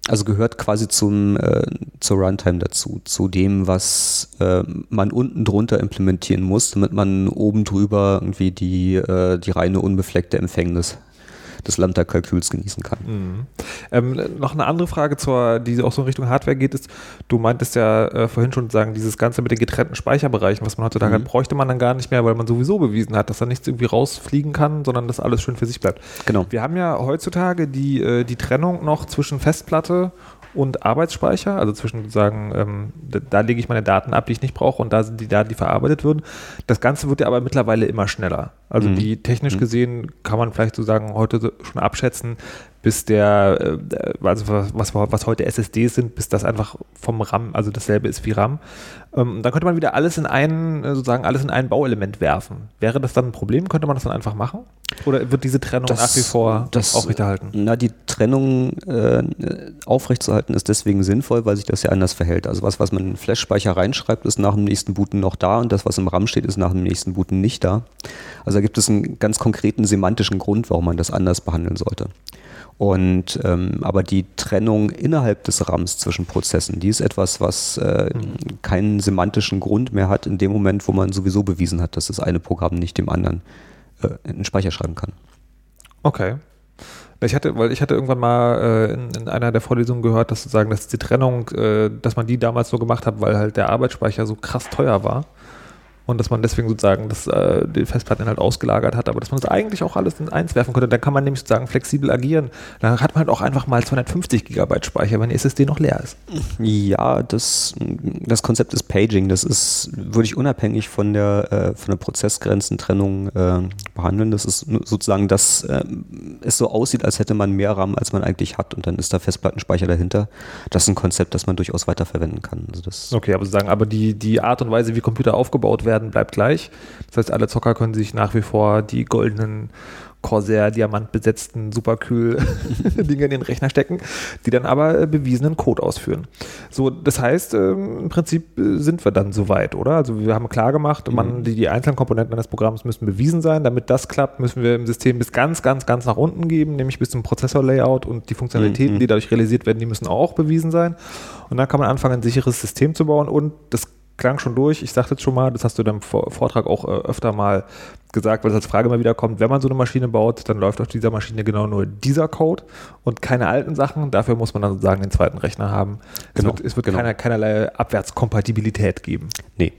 also gehört quasi zum, äh, zur Runtime dazu, zu dem, was äh, man unten drunter implementieren muss, damit man oben drüber irgendwie die, äh, die reine unbefleckte Empfängnis des Lambda-Kalküls genießen kann. Mhm. Ähm, noch eine andere Frage, zur, die auch so in Richtung Hardware geht, ist, du meintest ja äh, vorhin schon sagen, dieses Ganze mit den getrennten Speicherbereichen, was man heutzutage mhm. hat, bräuchte man dann gar nicht mehr, weil man sowieso bewiesen hat, dass da nichts irgendwie rausfliegen kann, sondern dass alles schön für sich bleibt. Genau. Wir haben ja heutzutage die, äh, die Trennung noch zwischen Festplatte und Arbeitsspeicher, also zwischen sozusagen, ähm, da, da, lege ich meine Daten ab, die ich nicht brauche und da sind die Daten, die verarbeitet würden. Das Ganze wird ja aber mittlerweile immer schneller. Also mhm. die technisch mhm. gesehen kann man vielleicht so sagen, heute schon abschätzen, bis der, äh, also was, was heute SSDs sind, bis das einfach vom RAM, also dasselbe ist wie RAM. Ähm, dann könnte man wieder alles in einen, äh, sozusagen alles in ein Bauelement werfen. Wäre das dann ein Problem? Könnte man das dann einfach machen? Oder wird diese Trennung das, nach wie vor das, aufrechterhalten? Na, die Trennung äh, aufrechtzuerhalten ist deswegen sinnvoll, weil sich das ja anders verhält. Also was, was man in den Flash-Speicher reinschreibt, ist nach dem nächsten Booten noch da und das, was im RAM steht, ist nach dem nächsten Booten nicht da. Also da gibt es einen ganz konkreten semantischen Grund, warum man das anders behandeln sollte. Und ähm, aber die Trennung innerhalb des RAMs zwischen Prozessen, die ist etwas, was äh, mhm. keinen semantischen Grund mehr hat in dem Moment, wo man sowieso bewiesen hat, dass das eine Programm nicht dem anderen äh, in den Speicher schreiben kann. Okay. Ich hatte, weil ich hatte irgendwann mal äh, in, in, einer der Vorlesungen gehört, dass sozusagen, dass die Trennung, äh, dass man die damals so gemacht hat, weil halt der Arbeitsspeicher so krass teuer war und dass man deswegen sozusagen das, äh, den Festplatteninhalt ausgelagert hat, aber dass man das eigentlich auch alles in eins werfen könnte. Dann kann man nämlich sozusagen flexibel agieren. Dann hat man halt auch einfach mal 250 Gigabyte Speicher, wenn die SSD noch leer ist. Ja, das, das Konzept ist Paging. Das ist, würde ich unabhängig von der, äh, von der Prozessgrenzentrennung äh, behandeln. Das ist sozusagen, dass äh, es so aussieht, als hätte man mehr RAM, als man eigentlich hat und dann ist da Festplattenspeicher dahinter. Das ist ein Konzept, das man durchaus weiterverwenden kann. Also das okay, aber sozusagen, aber die, die Art und Weise, wie Computer aufgebaut werden, werden, bleibt gleich. Das heißt, alle Zocker können sich nach wie vor die goldenen Corsair Diamant besetzten superkühl Dinge in den Rechner stecken, die dann aber äh, bewiesenen Code ausführen. So, das heißt, ähm, im Prinzip äh, sind wir dann soweit, oder? Also wir haben klar gemacht, mhm. die, die einzelnen Komponenten eines Programms müssen bewiesen sein. Damit das klappt, müssen wir im System bis ganz, ganz, ganz nach unten geben, nämlich bis zum Prozessor-Layout und die Funktionalitäten, mhm. die dadurch realisiert werden, die müssen auch bewiesen sein. Und dann kann man anfangen, ein sicheres System zu bauen und das klang schon durch. Ich sagte jetzt schon mal, das hast du in deinem Vortrag auch äh, öfter mal gesagt, weil es als Frage immer wieder kommt, wenn man so eine Maschine baut, dann läuft auf dieser Maschine genau nur dieser Code und keine alten Sachen. Dafür muss man dann sozusagen den zweiten Rechner haben. Genau, es wird, es wird genau. keine, keinerlei Abwärtskompatibilität geben. Nee.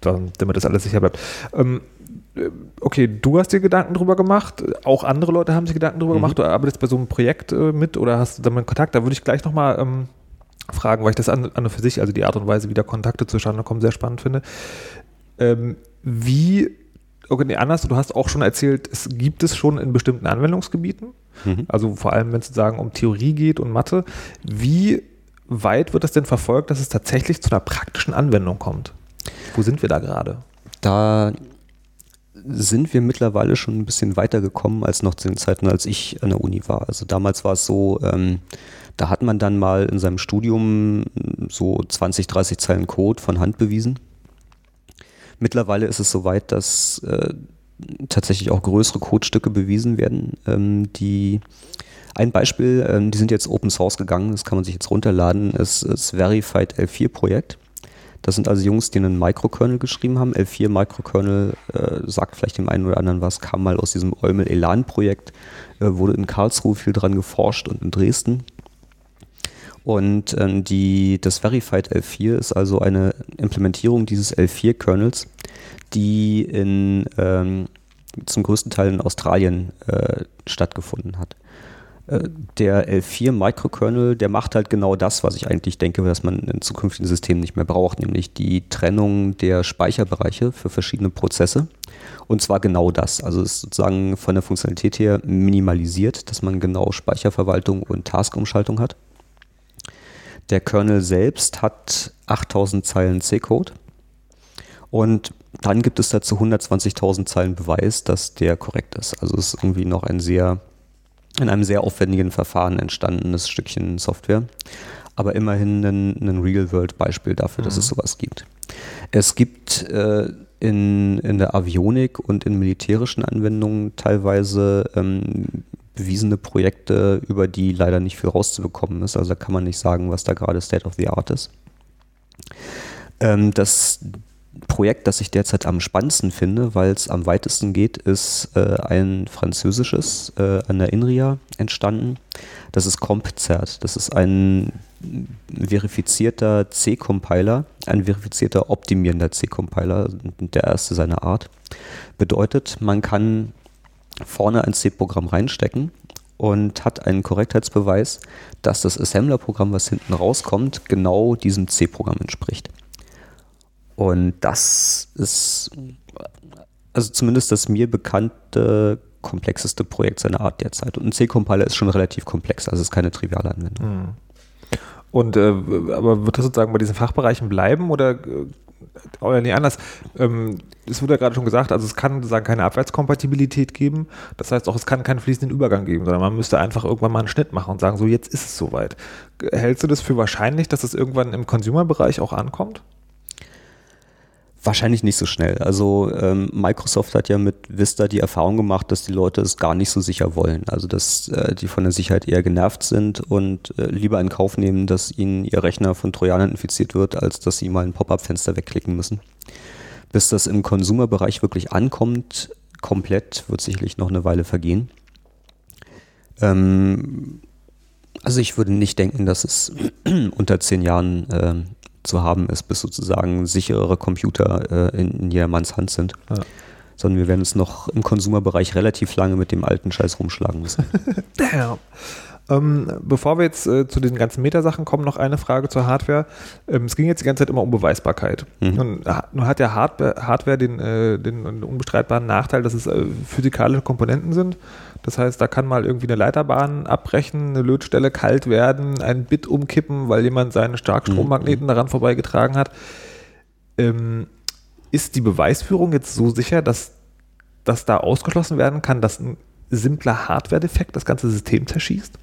Dann, damit das alles sicher bleibt. Ähm, äh, okay, du hast dir Gedanken drüber gemacht, auch andere Leute haben sich Gedanken drüber mhm. gemacht, du arbeitest bei so einem Projekt äh, mit oder hast du damit Kontakt, da würde ich gleich nochmal ähm, fragen, weil ich das an, an und für sich, also die Art und Weise, wie da Kontakte zustande kommen, sehr spannend finde. Ähm, wie, okay, nee, anders, du hast auch schon erzählt, es gibt es schon in bestimmten Anwendungsgebieten, mhm. also vor allem, wenn es sozusagen um Theorie geht und Mathe. Wie weit wird das denn verfolgt, dass es tatsächlich zu einer praktischen Anwendung kommt? Wo sind wir da gerade? Da sind wir mittlerweile schon ein bisschen weiter gekommen als noch zu den Zeiten, als ich an der Uni war. Also damals war es so, ähm, da hat man dann mal in seinem Studium so 20, 30 Zeilen Code von Hand bewiesen. Mittlerweile ist es soweit, dass äh, tatsächlich auch größere Codestücke bewiesen werden, ähm, die ein Beispiel, ähm, die sind jetzt Open Source gegangen, das kann man sich jetzt runterladen, ist das Verified L4 Projekt. Das sind also Jungs, die einen Microkernel geschrieben haben. L4 Microkernel äh, sagt vielleicht dem einen oder anderen was, kam mal aus diesem Eumel Elan Projekt, äh, wurde in Karlsruhe viel dran geforscht und in Dresden. Und ähm, die, das Verified L4 ist also eine Implementierung dieses L4-Kernels, die in, ähm, zum größten Teil in Australien äh, stattgefunden hat. Äh, der L4 Microkernel, der macht halt genau das, was ich eigentlich denke, dass man in zukünftigen Systemen nicht mehr braucht, nämlich die Trennung der Speicherbereiche für verschiedene Prozesse. Und zwar genau das. Also es ist sozusagen von der Funktionalität her minimalisiert, dass man genau Speicherverwaltung und Taskumschaltung hat. Der Kernel selbst hat 8000 Zeilen C-Code. Und dann gibt es dazu 120.000 Zeilen Beweis, dass der korrekt ist. Also es ist irgendwie noch ein sehr, in einem sehr aufwendigen Verfahren entstandenes Stückchen Software. Aber immerhin ein, ein Real-World-Beispiel dafür, mhm. dass es sowas gibt. Es gibt äh, in, in der Avionik und in militärischen Anwendungen teilweise ähm, bewiesene Projekte, über die leider nicht viel rauszubekommen ist. Also da kann man nicht sagen, was da gerade State of the Art ist. Ähm, das Projekt, das ich derzeit am spannendsten finde, weil es am weitesten geht, ist äh, ein französisches äh, an der INRIA entstanden. Das ist CompZert. Das ist ein verifizierter C-Compiler, ein verifizierter optimierender C-Compiler, der erste seiner Art. Bedeutet, man kann vorne ein C-Programm reinstecken und hat einen Korrektheitsbeweis, dass das Assembler-Programm, was hinten rauskommt, genau diesem C-Programm entspricht. Und das ist also zumindest das mir bekannte komplexeste Projekt seiner Art derzeit. Und ein C-Compiler ist schon relativ komplex, also ist keine triviale Anwendung. Hm. Und äh, aber wird das sozusagen bei diesen Fachbereichen bleiben oder äh, oder nee, anders. Ähm, es wurde ja gerade schon gesagt, also es kann sagen keine Abwärtskompatibilität geben. Das heißt auch, es kann keinen fließenden Übergang geben, sondern man müsste einfach irgendwann mal einen Schnitt machen und sagen, so jetzt ist es soweit. Hältst du das für wahrscheinlich, dass es irgendwann im Consumer-Bereich auch ankommt? Wahrscheinlich nicht so schnell. Also ähm, Microsoft hat ja mit Vista die Erfahrung gemacht, dass die Leute es gar nicht so sicher wollen. Also dass äh, die von der Sicherheit eher genervt sind und äh, lieber in Kauf nehmen, dass ihnen ihr Rechner von Trojanern infiziert wird, als dass sie mal ein Pop-up-Fenster wegklicken müssen. Bis das im Konsumerbereich wirklich ankommt, komplett, wird sicherlich noch eine Weile vergehen. Ähm, also ich würde nicht denken, dass es unter zehn Jahren äh, zu haben ist, bis sozusagen sicherere Computer äh, in, in jedermanns Hand sind. Ja. Sondern wir werden uns noch im Konsumerbereich relativ lange mit dem alten Scheiß rumschlagen müssen. Damn. Ähm, bevor wir jetzt äh, zu den ganzen Metasachen kommen, noch eine Frage zur Hardware. Ähm, es ging jetzt die ganze Zeit immer um Beweisbarkeit. Mhm. Nun, nun, hat ja Hardware, Hardware den, äh, den, unbestreitbaren Nachteil, dass es äh, physikalische Komponenten sind. Das heißt, da kann mal irgendwie eine Leiterbahn abbrechen, eine Lötstelle kalt werden, ein Bit umkippen, weil jemand seine Starkstrommagneten mhm. daran vorbeigetragen hat. Ähm, ist die Beweisführung jetzt so sicher, dass das da ausgeschlossen werden kann, dass ein simpler Hardware-Defekt das ganze System zerschießt?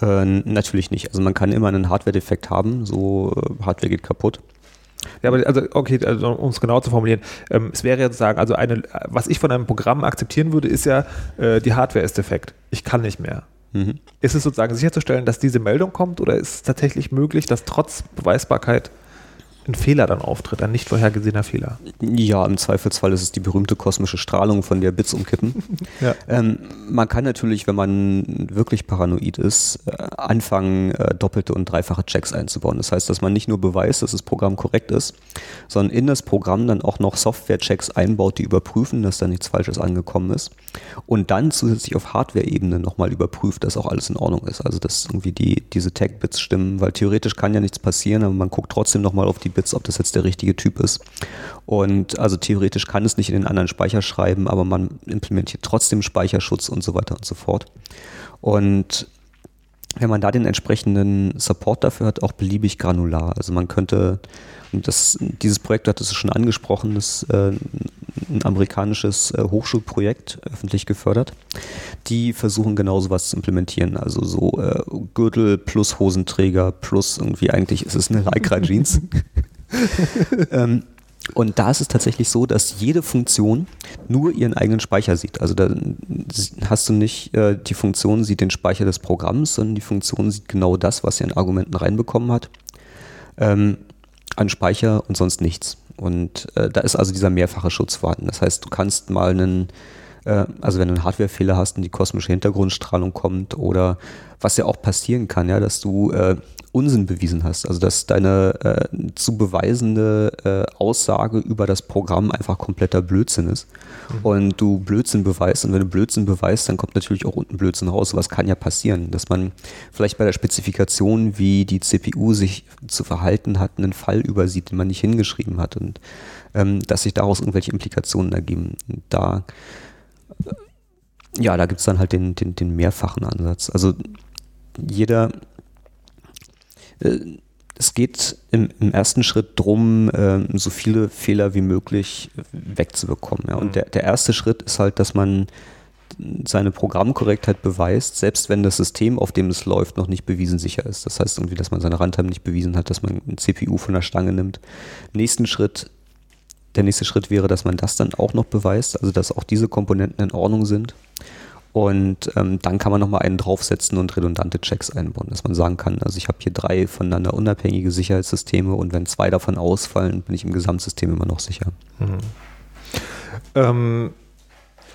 Äh, natürlich nicht. Also man kann immer einen Hardware-Defekt haben, so äh, Hardware geht kaputt. Ja, aber also, okay, also, um es genau zu formulieren, ähm, es wäre ja zu sagen, also eine, was ich von einem Programm akzeptieren würde, ist ja, äh, die Hardware ist defekt. Ich kann nicht mehr. Mhm. Ist es sozusagen sicherzustellen, dass diese Meldung kommt oder ist es tatsächlich möglich, dass trotz Beweisbarkeit ein Fehler dann auftritt, ein nicht vorhergesehener Fehler. Ja, im Zweifelsfall ist es die berühmte kosmische Strahlung, von der Bits umkippen. ja. ähm, man kann natürlich, wenn man wirklich paranoid ist, äh, anfangen, äh, doppelte und dreifache Checks einzubauen. Das heißt, dass man nicht nur beweist, dass das Programm korrekt ist, sondern in das Programm dann auch noch Software-Checks einbaut, die überprüfen, dass da nichts Falsches angekommen ist. Und dann zusätzlich auf Hardware-Ebene nochmal überprüft, dass auch alles in Ordnung ist. Also, dass irgendwie die, diese Tag-Bits stimmen, weil theoretisch kann ja nichts passieren, aber man guckt trotzdem nochmal auf die Bits, ob das jetzt der richtige Typ ist. Und also theoretisch kann es nicht in den anderen Speicher schreiben, aber man implementiert trotzdem Speicherschutz und so weiter und so fort. Und wenn man da den entsprechenden Support dafür hat, auch beliebig granular. Also man könnte, das, dieses Projekt hat es schon angesprochen, ist äh, ein amerikanisches äh, Hochschulprojekt, öffentlich gefördert. Die versuchen genau sowas zu implementieren. Also so äh, Gürtel plus Hosenträger plus irgendwie eigentlich ist es eine Lycra Jeans. ähm, und da ist es tatsächlich so, dass jede Funktion nur ihren eigenen Speicher sieht. Also da hast du nicht, äh, die Funktion sieht den Speicher des Programms, sondern die Funktion sieht genau das, was sie an Argumenten reinbekommen hat, ähm, an Speicher und sonst nichts. Und äh, da ist also dieser mehrfache Schutz vorhanden. Das heißt, du kannst mal einen, Äh, also wenn du einen Hardwarefehler hast und die kosmische Hintergrundstrahlung kommt oder was ja auch passieren kann, ja, dass du äh, Unsinn bewiesen hast. Also dass deine äh, zu beweisende äh, Aussage über das Programm einfach kompletter Blödsinn ist. Mhm. Und du Blödsinn beweist und wenn du Blödsinn beweist, dann kommt natürlich auch unten Blödsinn raus. Was kann ja passieren, dass man vielleicht bei der Spezifikation, wie die CPU sich zu verhalten hat, einen Fall übersieht, den man nicht hingeschrieben hat und ähm, dass sich daraus irgendwelche Implikationen ergeben. Und da ja, da gibt es dann halt den, den, den mehrfachen Ansatz. Also jeder, äh, es geht im, im, ersten Schritt darum, äh, so viele Fehler wie möglich wegzubekommen. Ja. Und mhm. der, der erste Schritt ist halt, dass man seine Programmkorrektheit beweist, selbst wenn das System, auf dem es läuft, noch nicht bewiesen sicher ist. Das heißt irgendwie, dass man seine Runtime nicht bewiesen hat, dass man ein CPU von der Stange nimmt. Im nächsten Schritt, der nächste Schritt wäre, dass man das dann auch noch beweist, also dass auch diese Komponenten in Ordnung sind. Und ähm, dann kann man nochmal einen draufsetzen und redundante Checks einbauen, dass man sagen kann, also ich habe hier drei voneinander unabhängige Sicherheitssysteme und wenn zwei davon ausfallen, bin ich im Gesamtsystem immer noch sicher. Mhm. Ähm,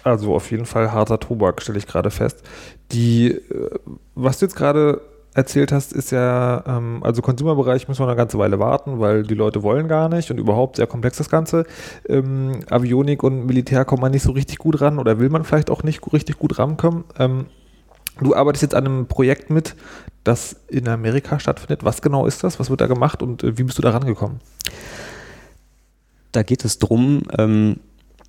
also auf jeden Fall harter Tobak, stelle ich gerade fest. Die, äh, was du jetzt gerade erzählt hast, ist ja, ähm, also Consumer-Bereich müssen wir eine ganze Weile warten, weil die Leute wollen gar nicht und überhaupt sehr komplex das Ganze. Ähm, Avionik und Militär kommt man nicht so richtig gut ran oder will man vielleicht auch nicht richtig gut rankommen. Ähm, du arbeitest jetzt an einem Projekt mit, das in Amerika stattfindet. Was genau ist das? Was wird da gemacht und äh, wie bist du da rangekommen? Da geht es darum, ähm,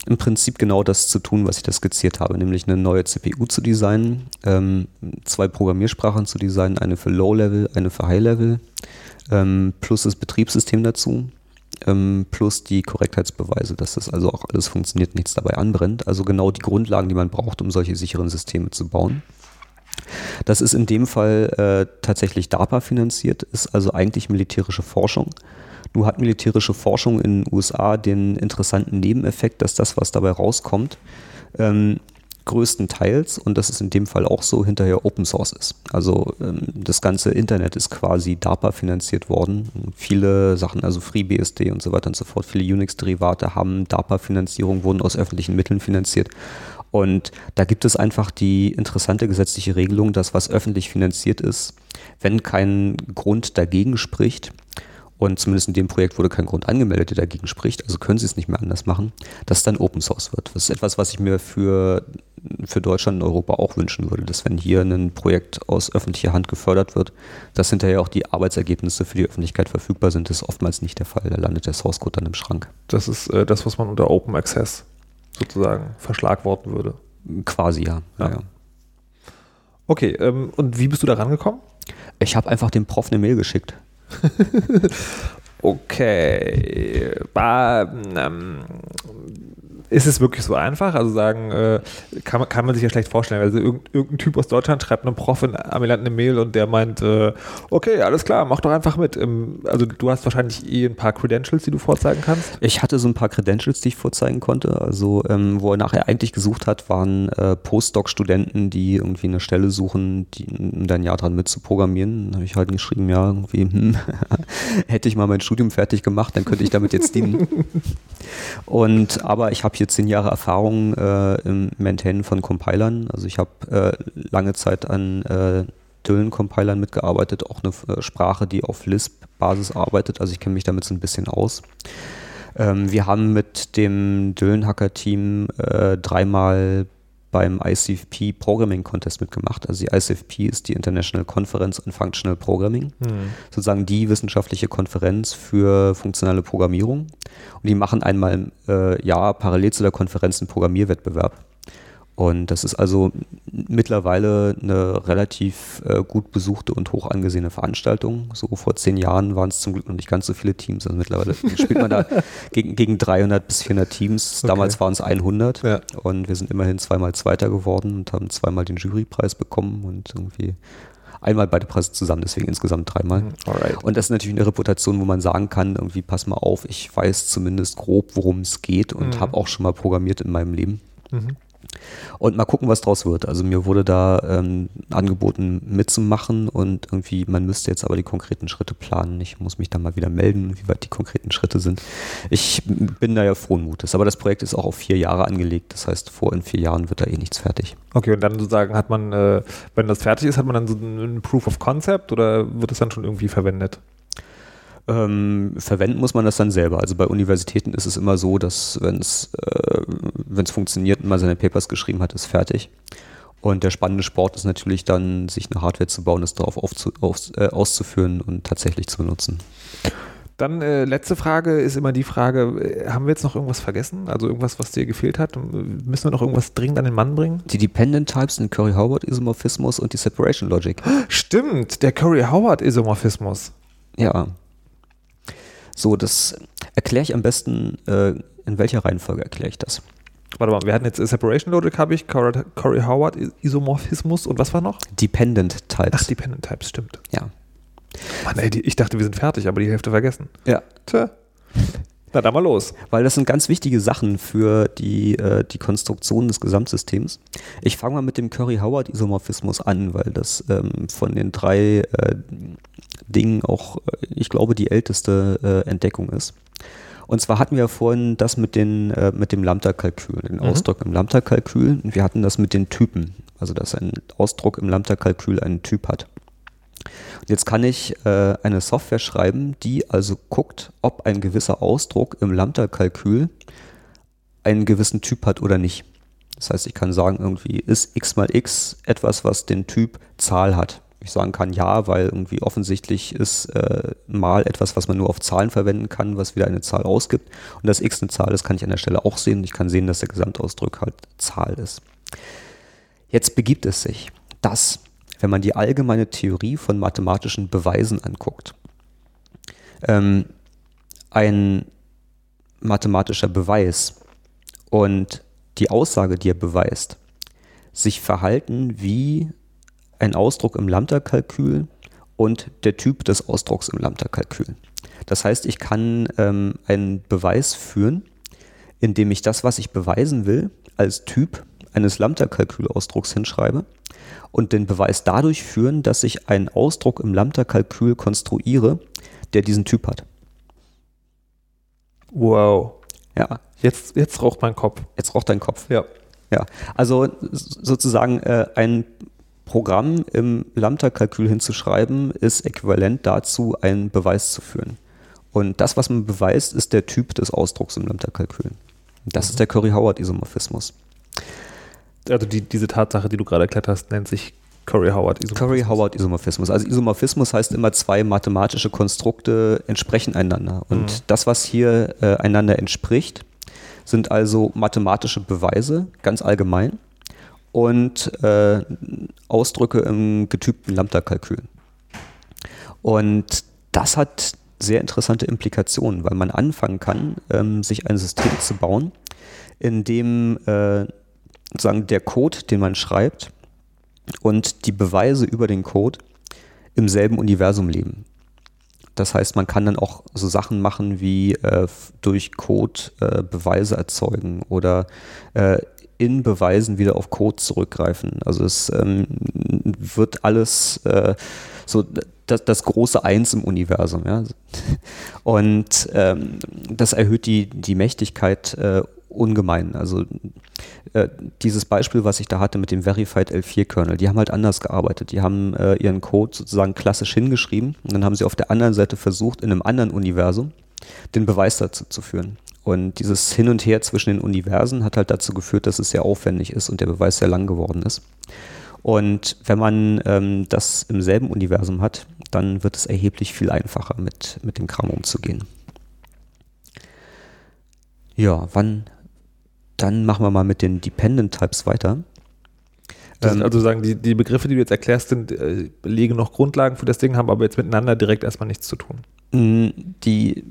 im Prinzip genau das zu tun, was ich da skizziert habe, nämlich eine neue CPU zu designen, ähm, zwei Programmiersprachen zu designen, eine für Low-Level, eine für High-Level, ähm, plus das Betriebssystem dazu, ähm, plus die Korrektheitsbeweise, dass das also auch alles funktioniert, nichts dabei anbrennt. Also genau die Grundlagen, die man braucht, um solche sicheren Systeme zu bauen. Das ist in dem Fall äh, tatsächlich DARPA finanziert, ist also eigentlich militärische Forschung. Nur hat militärische Forschung in den USA den interessanten Nebeneffekt, dass das, was dabei rauskommt, ähm, größtenteils, und das ist in dem Fall auch so, hinterher Open Source ist. Also ähm, das ganze Internet ist quasi DARPA finanziert worden. Viele Sachen, also FreeBSD und so weiter und so fort, viele Unix-Derivate haben DARPA-Finanzierung, wurden aus öffentlichen Mitteln finanziert. Und da gibt es einfach die interessante gesetzliche Regelung, dass was öffentlich finanziert ist, wenn kein Grund dagegen spricht, und zumindest in dem Projekt wurde kein Grund angemeldet, der dagegen spricht, also können sie es nicht mehr anders machen, dass es dann Open Source wird. Das ist etwas, was ich mir für, für Deutschland und Europa auch wünschen würde, dass wenn hier ein Projekt aus öffentlicher Hand gefördert wird, dass hinterher auch die Arbeitsergebnisse für die Öffentlichkeit verfügbar sind. Das ist oftmals nicht der Fall. Da landet der Source Code dann im Schrank. Das ist äh, das, was man unter Open Access sozusagen verschlagworten würde. Quasi, ja. ja. ja. Okay, ähm, und wie bist du da rangekommen? Ich habe einfach dem Prof eine Mail geschickt. okay. Bah, ähm, ist es wirklich so einfach? Also sagen, äh, kann, kann man sich ja schlecht vorstellen. Also irgendein, irgendein Typ aus Deutschland schreibt einem Prof in Amiland eine Mail und der meint, äh, okay, alles klar, mach doch einfach mit. Also du hast wahrscheinlich eh ein paar Credentials, die du vorzeigen kannst. Ich hatte so ein paar Credentials, die ich vorzeigen konnte. Also ähm, wo er nachher eigentlich gesucht hat, waren äh, Postdoc-Studenten, die irgendwie eine Stelle suchen, die, um da ein Jahr dran mitzuprogrammieren. Dann habe ich halt geschrieben, ja, irgendwie, hm, hätte ich mal mein Studium fertig gemacht, dann könnte ich damit jetzt dienen. und aber ich habe hier zehn Jahre Erfahrung äh, im Maintainen von Compilern. Also ich habe äh, lange Zeit an äh, Dylan-Compilern mitgearbeitet, auch eine äh, Sprache, die auf Lisp-Basis arbeitet. Also ich kenne mich damit so ein bisschen aus. Ähm, wir haben mit dem Dylan-Hacker-Team äh, dreimal beim ICFP Programming Contest mitgemacht. Also die ICFP ist die International Conference on Functional Programming, mhm. sozusagen die wissenschaftliche Konferenz für funktionale Programmierung. Und die machen einmal im äh, Jahr parallel zu der Konferenz einen Programmierwettbewerb. Und das ist also mittlerweile eine relativ äh, gut besuchte und hoch angesehene Veranstaltung. So vor zehn Jahren waren es zum Glück noch nicht ganz so viele Teams. Also mittlerweile spielt man da gegen, gegen 300 bis 400 Teams. Okay. Damals waren es 100 ja. und wir sind immerhin zweimal Zweiter geworden und haben zweimal den Jurypreis bekommen und irgendwie einmal beide Preise zusammen, deswegen insgesamt dreimal. Mhm. Alright. Und das ist natürlich eine Reputation, wo man sagen kann, irgendwie pass mal auf, ich weiß zumindest grob, worum es geht und mhm. habe auch schon mal programmiert in meinem Leben. Mhm. Und mal gucken, was draus wird. Also mir wurde da ähm, angeboten mitzumachen und irgendwie, man müsste jetzt aber die konkreten Schritte planen. Ich muss mich da mal wieder melden, wie weit die konkreten Schritte sind. Ich bin da ja frohen Mutes. Aber das Projekt ist auch auf vier Jahre angelegt. Das heißt, vor in vier Jahren wird da eh nichts fertig. Okay, und dann sozusagen hat man, äh, wenn das fertig ist, hat man dann so ein Proof of Concept oder wird es dann schon irgendwie verwendet? Ähm, verwenden muss man das dann selber. Also bei Universitäten ist es immer so, dass wenn es äh, wenn's funktioniert und man seine Papers geschrieben hat, ist fertig. Und der spannende Sport ist natürlich dann, sich eine Hardware zu bauen, das darauf aufzu, auf, äh, auszuführen und tatsächlich zu benutzen. Dann äh, letzte Frage ist immer die Frage, äh, haben wir jetzt noch irgendwas vergessen? Also irgendwas, was dir gefehlt hat? Müssen wir noch irgendwas dringend an den Mann bringen? Die Dependent Types, den Curry-Howard-Isomorphismus und die Separation Logic. Stimmt, der Curry-Howard-Isomorphismus. Ja, so, das erkläre ich am besten, äh, in welcher Reihenfolge erkläre ich das? Warte mal, wir hatten jetzt Separation Logic, habe ich, Corey Howard, Isomorphismus und was war noch? Dependent Types. Ach, Dependent Types, stimmt. Ja. Mann, ey, die, ich dachte, wir sind fertig, aber die Hälfte vergessen. Ja. Tja. Na, dann mal los. Weil das sind ganz wichtige Sachen für die, äh, die Konstruktion des Gesamtsystems. Ich fange mal mit dem Curry-Howard-Isomorphismus an, weil das ähm, von den drei äh, Dingen auch, äh, ich glaube, die älteste äh, Entdeckung ist. Und zwar hatten wir vorhin das mit, den, äh, mit dem Lambda-Kalkül, den mhm. Ausdruck im Lambda-Kalkül. Und wir hatten das mit den Typen, also dass ein Ausdruck im Lambda-Kalkül einen Typ hat. Jetzt kann ich äh, eine Software schreiben, die also guckt, ob ein gewisser Ausdruck im Lambda-Kalkül einen gewissen Typ hat oder nicht. Das heißt, ich kann sagen, irgendwie ist x mal x etwas, was den Typ Zahl hat. Ich sagen kann ja, weil irgendwie offensichtlich ist äh, mal etwas, was man nur auf Zahlen verwenden kann, was wieder eine Zahl ausgibt. Und dass x eine Zahl ist, kann ich an der Stelle auch sehen. Ich kann sehen, dass der Gesamtausdruck halt Zahl ist. Jetzt begibt es sich, dass wenn man die allgemeine Theorie von mathematischen Beweisen anguckt. Ähm, ein mathematischer Beweis und die Aussage, die er beweist, sich verhalten wie ein Ausdruck im Lambda-Kalkül und der Typ des Ausdrucks im Lambda-Kalkül. Das heißt, ich kann ähm, einen Beweis führen, indem ich das, was ich beweisen will, als Typ eines Lambda-Kalkül-Ausdrucks hinschreibe und den Beweis dadurch führen, dass ich einen Ausdruck im Lambda-Kalkül konstruiere, der diesen Typ hat. Wow. Ja. Jetzt, jetzt raucht mein Kopf. Jetzt raucht dein Kopf. Ja. Ja. Also sozusagen äh, ein Programm im Lambda-Kalkül hinzuschreiben, ist äquivalent dazu, einen Beweis zu führen. Und das, was man beweist, ist der Typ des Ausdrucks im Lambda-Kalkül. Das mhm. ist der Curry-Howard-Isomorphismus. Also die, diese Tatsache, die du gerade erklärt hast, nennt sich Curry-Howard-Isomorphismus. Curry-Howard-Isomorphismus. Also Isomorphismus heißt immer, zwei mathematische Konstrukte entsprechen einander. Und mhm. das, was hier äh, einander entspricht, sind also mathematische Beweise, ganz allgemein, und äh, Ausdrücke im getypten Lambda-Kalkül. Und das hat sehr interessante Implikationen, weil man anfangen kann, ähm, sich ein System zu bauen, in dem äh, sozusagen der Code, den man schreibt und die Beweise über den Code im selben Universum leben. Das heißt, man kann dann auch so Sachen machen wie äh, durch Code äh, Beweise erzeugen oder äh, in Beweisen wieder auf Code zurückgreifen. Also es ähm, wird alles äh, so das, das, große Eins im Universum. Ja? Und ähm, das erhöht die, die Mächtigkeit äh, ungemein. Also äh, dieses Beispiel, was ich da hatte mit dem Verified L4-Kernel, die haben halt anders gearbeitet. Die haben äh, ihren Code sozusagen klassisch hingeschrieben und dann haben sie auf der anderen Seite versucht, in einem anderen Universum den Beweis dazu zu führen. Und dieses Hin und Her zwischen den Universen hat halt dazu geführt, dass es sehr aufwendig ist und der Beweis sehr lang geworden ist. Und wenn man ähm, das im selben Universum hat, dann wird es erheblich viel einfacher, mit, mit dem Kram umzugehen. Ja, wann dann machen wir mal mit den Dependent Types weiter. Ähm, also sagen, die, die Begriffe, die du jetzt erklärst, sind, äh, legen noch Grundlagen für das Ding, haben aber jetzt miteinander direkt erstmal nichts zu tun. Mm, die,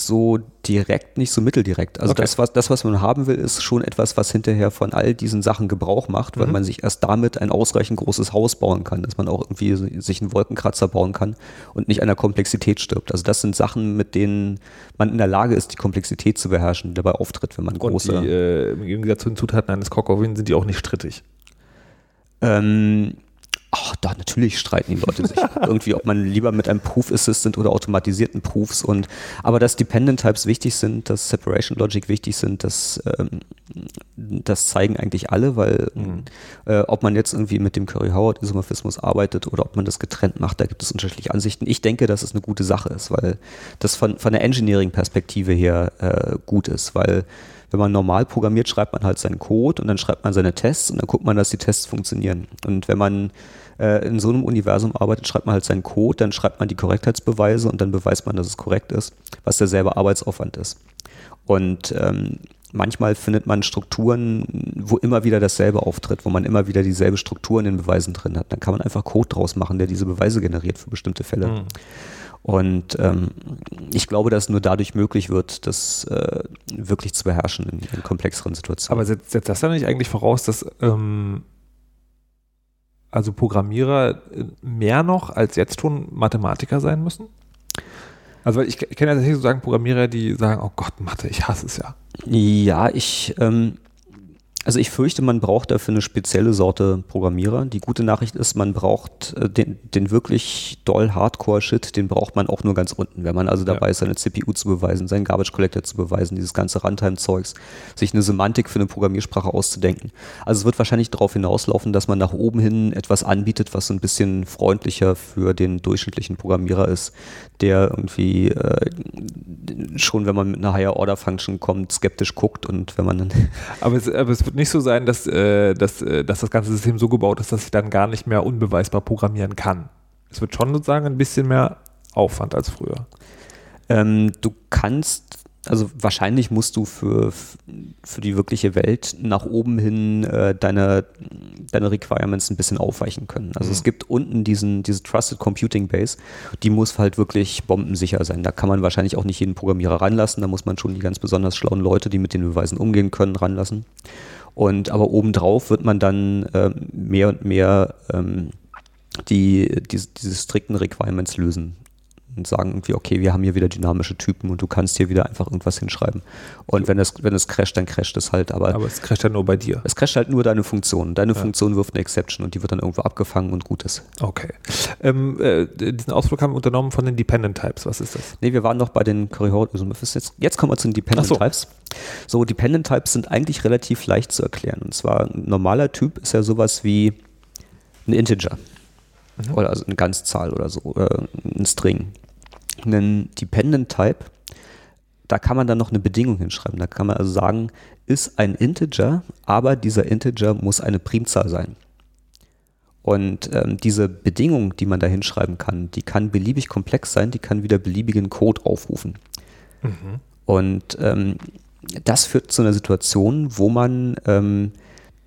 so direkt, nicht so mitteldirekt. Also Okay. das, was, das, was man haben will, ist schon etwas, was hinterher von all diesen Sachen Gebrauch macht, weil man sich erst damit ein ausreichend großes Haus bauen kann, dass man auch irgendwie sich einen Wolkenkratzer bauen kann und nicht an der Komplexität stirbt. Also das sind Sachen, mit denen man in der Lage ist, die Komplexität zu beherrschen, die dabei auftritt, wenn man Und große... die, äh, im Gegensatz zu den Zutaten eines Cockowin sind die auch nicht strittig. Ähm, ach, da natürlich streiten die Leute sich irgendwie, ob man lieber mit einem Proof Assistant oder automatisierten Proofs und aber dass Dependent Types wichtig sind, dass Separation Logic wichtig sind, das, ähm, das zeigen eigentlich alle, weil äh, ob man jetzt irgendwie mit dem Curry-Howard-Isomorphismus arbeitet oder ob man das getrennt macht, da gibt es unterschiedliche Ansichten. Ich denke, dass es eine gute Sache ist, weil das von, von der Engineering-Perspektive her äh, gut ist, weil wenn man normal programmiert, schreibt man halt seinen Code und dann schreibt man seine Tests und dann guckt man, dass die Tests funktionieren. Und wenn man äh, in so einem Universum arbeitet, schreibt man halt seinen Code, dann schreibt man die Korrektheitsbeweise und dann beweist man, dass es korrekt ist, was derselbe Arbeitsaufwand ist. Und ähm, manchmal findet man Strukturen, wo immer wieder dasselbe auftritt, wo man immer wieder dieselbe Struktur in den Beweisen drin hat. Dann kann man einfach Code draus machen, der diese Beweise generiert für bestimmte Fälle. Und ähm, ich glaube, dass nur dadurch möglich wird, das äh, wirklich zu beherrschen in, in komplexeren Situationen. Aber setzt, setzt das dann nicht eigentlich voraus, dass ähm, also Programmierer äh, mehr noch als jetzt schon Mathematiker sein müssen? Also ich, ich kenne ja tatsächlich sozusagen Programmierer, die sagen, oh Gott, Mathe, ich hasse es ja. Ja, ich, ähm, also ich fürchte, man braucht dafür eine spezielle Sorte Programmierer. Die gute Nachricht ist, man braucht äh, den, den wirklich doll Hardcore-Shit, den braucht man auch nur ganz unten. Wenn man also dabei Ja. ist, seine CPU zu beweisen, seinen Garbage Collector zu beweisen, dieses ganze Runtime-Zeugs, sich eine Semantik für eine Programmiersprache auszudenken. Also es wird wahrscheinlich darauf hinauslaufen, dass man nach oben hin etwas anbietet, was ein bisschen freundlicher für den durchschnittlichen Programmierer ist, der irgendwie äh, schon, wenn man mit einer Higher-Order-Function kommt, skeptisch guckt und wenn man dann Aber es, aber es wird nicht so sein, dass, äh, dass, äh, dass das ganze System so gebaut ist, dass ich dann gar nicht mehr unbeweisbar programmieren kann. Es wird schon sozusagen ein bisschen mehr Aufwand als früher. Ähm, du kannst, also wahrscheinlich musst du für, für die wirkliche Welt nach oben hin äh, deine, deine Requirements ein bisschen aufweichen können. Also es gibt unten diesen, diese Trusted Computing Base, die muss halt wirklich bombensicher sein. Da kann man wahrscheinlich auch nicht jeden Programmierer ranlassen, da muss man schon die ganz besonders schlauen Leute, die mit den Beweisen umgehen können, ranlassen. Und aber obendrauf wird man dann ähm, mehr und mehr ähm, die, diese, diese strikten Requirements lösen und sagen irgendwie, okay, wir haben hier wieder dynamische Typen und du kannst hier wieder einfach irgendwas hinschreiben. Und wenn es, wenn es crasht, dann crasht es halt, aber, Aber es crasht ja nur bei dir. es crasht halt nur deine Funktion. Deine Funktion wirft eine Exception und die wird dann irgendwo abgefangen und gut ist. Okay. Ähm, äh, diesen Ausflug haben wir unternommen von den Dependent Types. Was ist das? Nee, wir waren noch bei den Curry-Howard-Isomorphisms. Jetzt, jetzt kommen wir zu den Dependent so. Types. So, Dependent Types sind eigentlich relativ leicht zu erklären. Und zwar, ein normaler Typ ist ja sowas wie ein Integer. Oder also eine Ganzzahl oder so, oder ein String. Ein Dependent Type, da kann man dann noch eine Bedingung hinschreiben. Da kann man also sagen, ist ein Integer, aber dieser Integer muss eine Primzahl sein. Und ähm, diese Bedingung, die man da hinschreiben kann, die kann beliebig komplex sein, die kann wieder beliebigen Code aufrufen. Und ähm, das führt zu einer Situation, wo man ähm,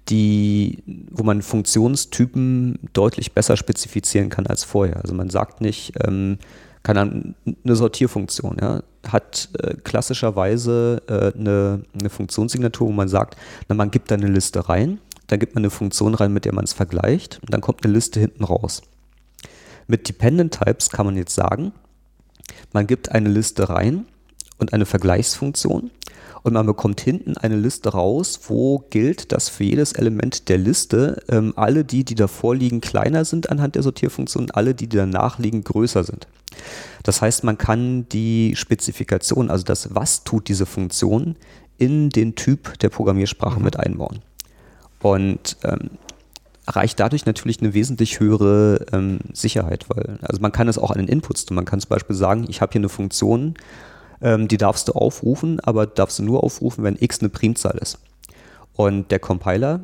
die, wo man Funktionstypen deutlich besser spezifizieren kann als vorher. Also man sagt nicht, ähm, kann eine Sortierfunktion, ja, hat äh, klassischerweise äh, eine, eine Funktionssignatur, wo man sagt, na, man gibt da eine Liste rein, dann gibt man eine Funktion rein, mit der man es vergleicht und dann kommt eine Liste hinten raus. Mit Dependent Types kann man jetzt sagen, man gibt eine Liste rein und eine Vergleichsfunktion und man bekommt hinten eine Liste raus, wo gilt, dass für jedes Element der Liste ähm, alle die, die davor liegen, kleiner sind anhand der Sortierfunktion, alle die, die danach liegen, größer sind. Das heißt, man kann die Spezifikation, also das, was tut diese Funktion, in den Typ der Programmiersprache mit einbauen. Und ähm, erreicht dadurch natürlich eine wesentlich höhere ähm, Sicherheit, weil also man kann es auch an den Inputs tun. Man kann zum Beispiel sagen, ich habe hier eine Funktion, ähm, die darfst du aufrufen, aber darfst du nur aufrufen, wenn x eine Primzahl ist. Und der Compiler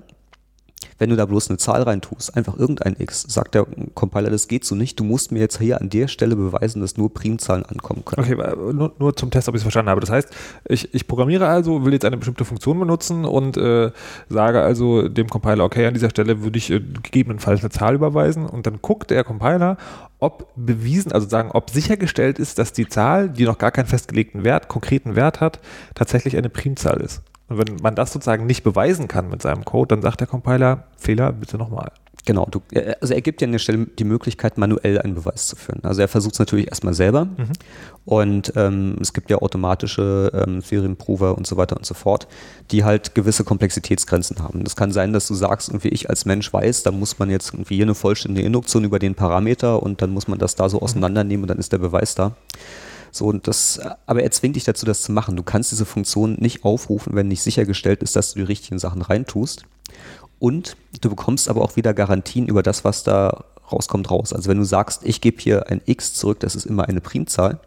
Wenn du da bloß eine Zahl reintust, einfach irgendein x, sagt der Compiler, das geht so nicht. Du musst mir jetzt hier an der Stelle beweisen, dass nur Primzahlen ankommen können. Okay, nur, nur zum Test, ob ich es verstanden habe. Das heißt, ich, ich programmiere also, will jetzt eine bestimmte Funktion benutzen und äh, sage also dem Compiler, okay, an dieser Stelle würde ich äh, gegebenenfalls eine Zahl überweisen und dann guckt der Compiler, ob bewiesen, also sagen, ob sichergestellt ist, dass die Zahl, die noch gar keinen festgelegten Wert, konkreten Wert hat, tatsächlich eine Primzahl ist. Und wenn man das sozusagen nicht beweisen kann mit seinem Code, dann sagt der Compiler, Fehler, bitte nochmal. Genau, du, also er gibt dir an der Stelle die Möglichkeit, manuell einen Beweis zu führen. Also er versucht es natürlich erstmal selber mhm. und ähm, es gibt ja automatische ähm, Serienprover und so weiter und so fort, die halt gewisse Komplexitätsgrenzen haben. Das kann sein, dass du sagst, irgendwie ich als Mensch weiß, da muss man jetzt irgendwie hier eine vollständige Induktion über den Parameter und dann muss man das da so mhm. auseinandernehmen und dann ist der Beweis da. So, und das, aber er zwingt dich dazu, das zu machen. Du kannst diese Funktion nicht aufrufen, wenn nicht sichergestellt ist, dass du die richtigen Sachen reintust. Und du bekommst aber auch wieder Garantien über das, was da rauskommt, raus. Also wenn du sagst, ich gebe hier ein x zurück, das ist immer eine Primzahl,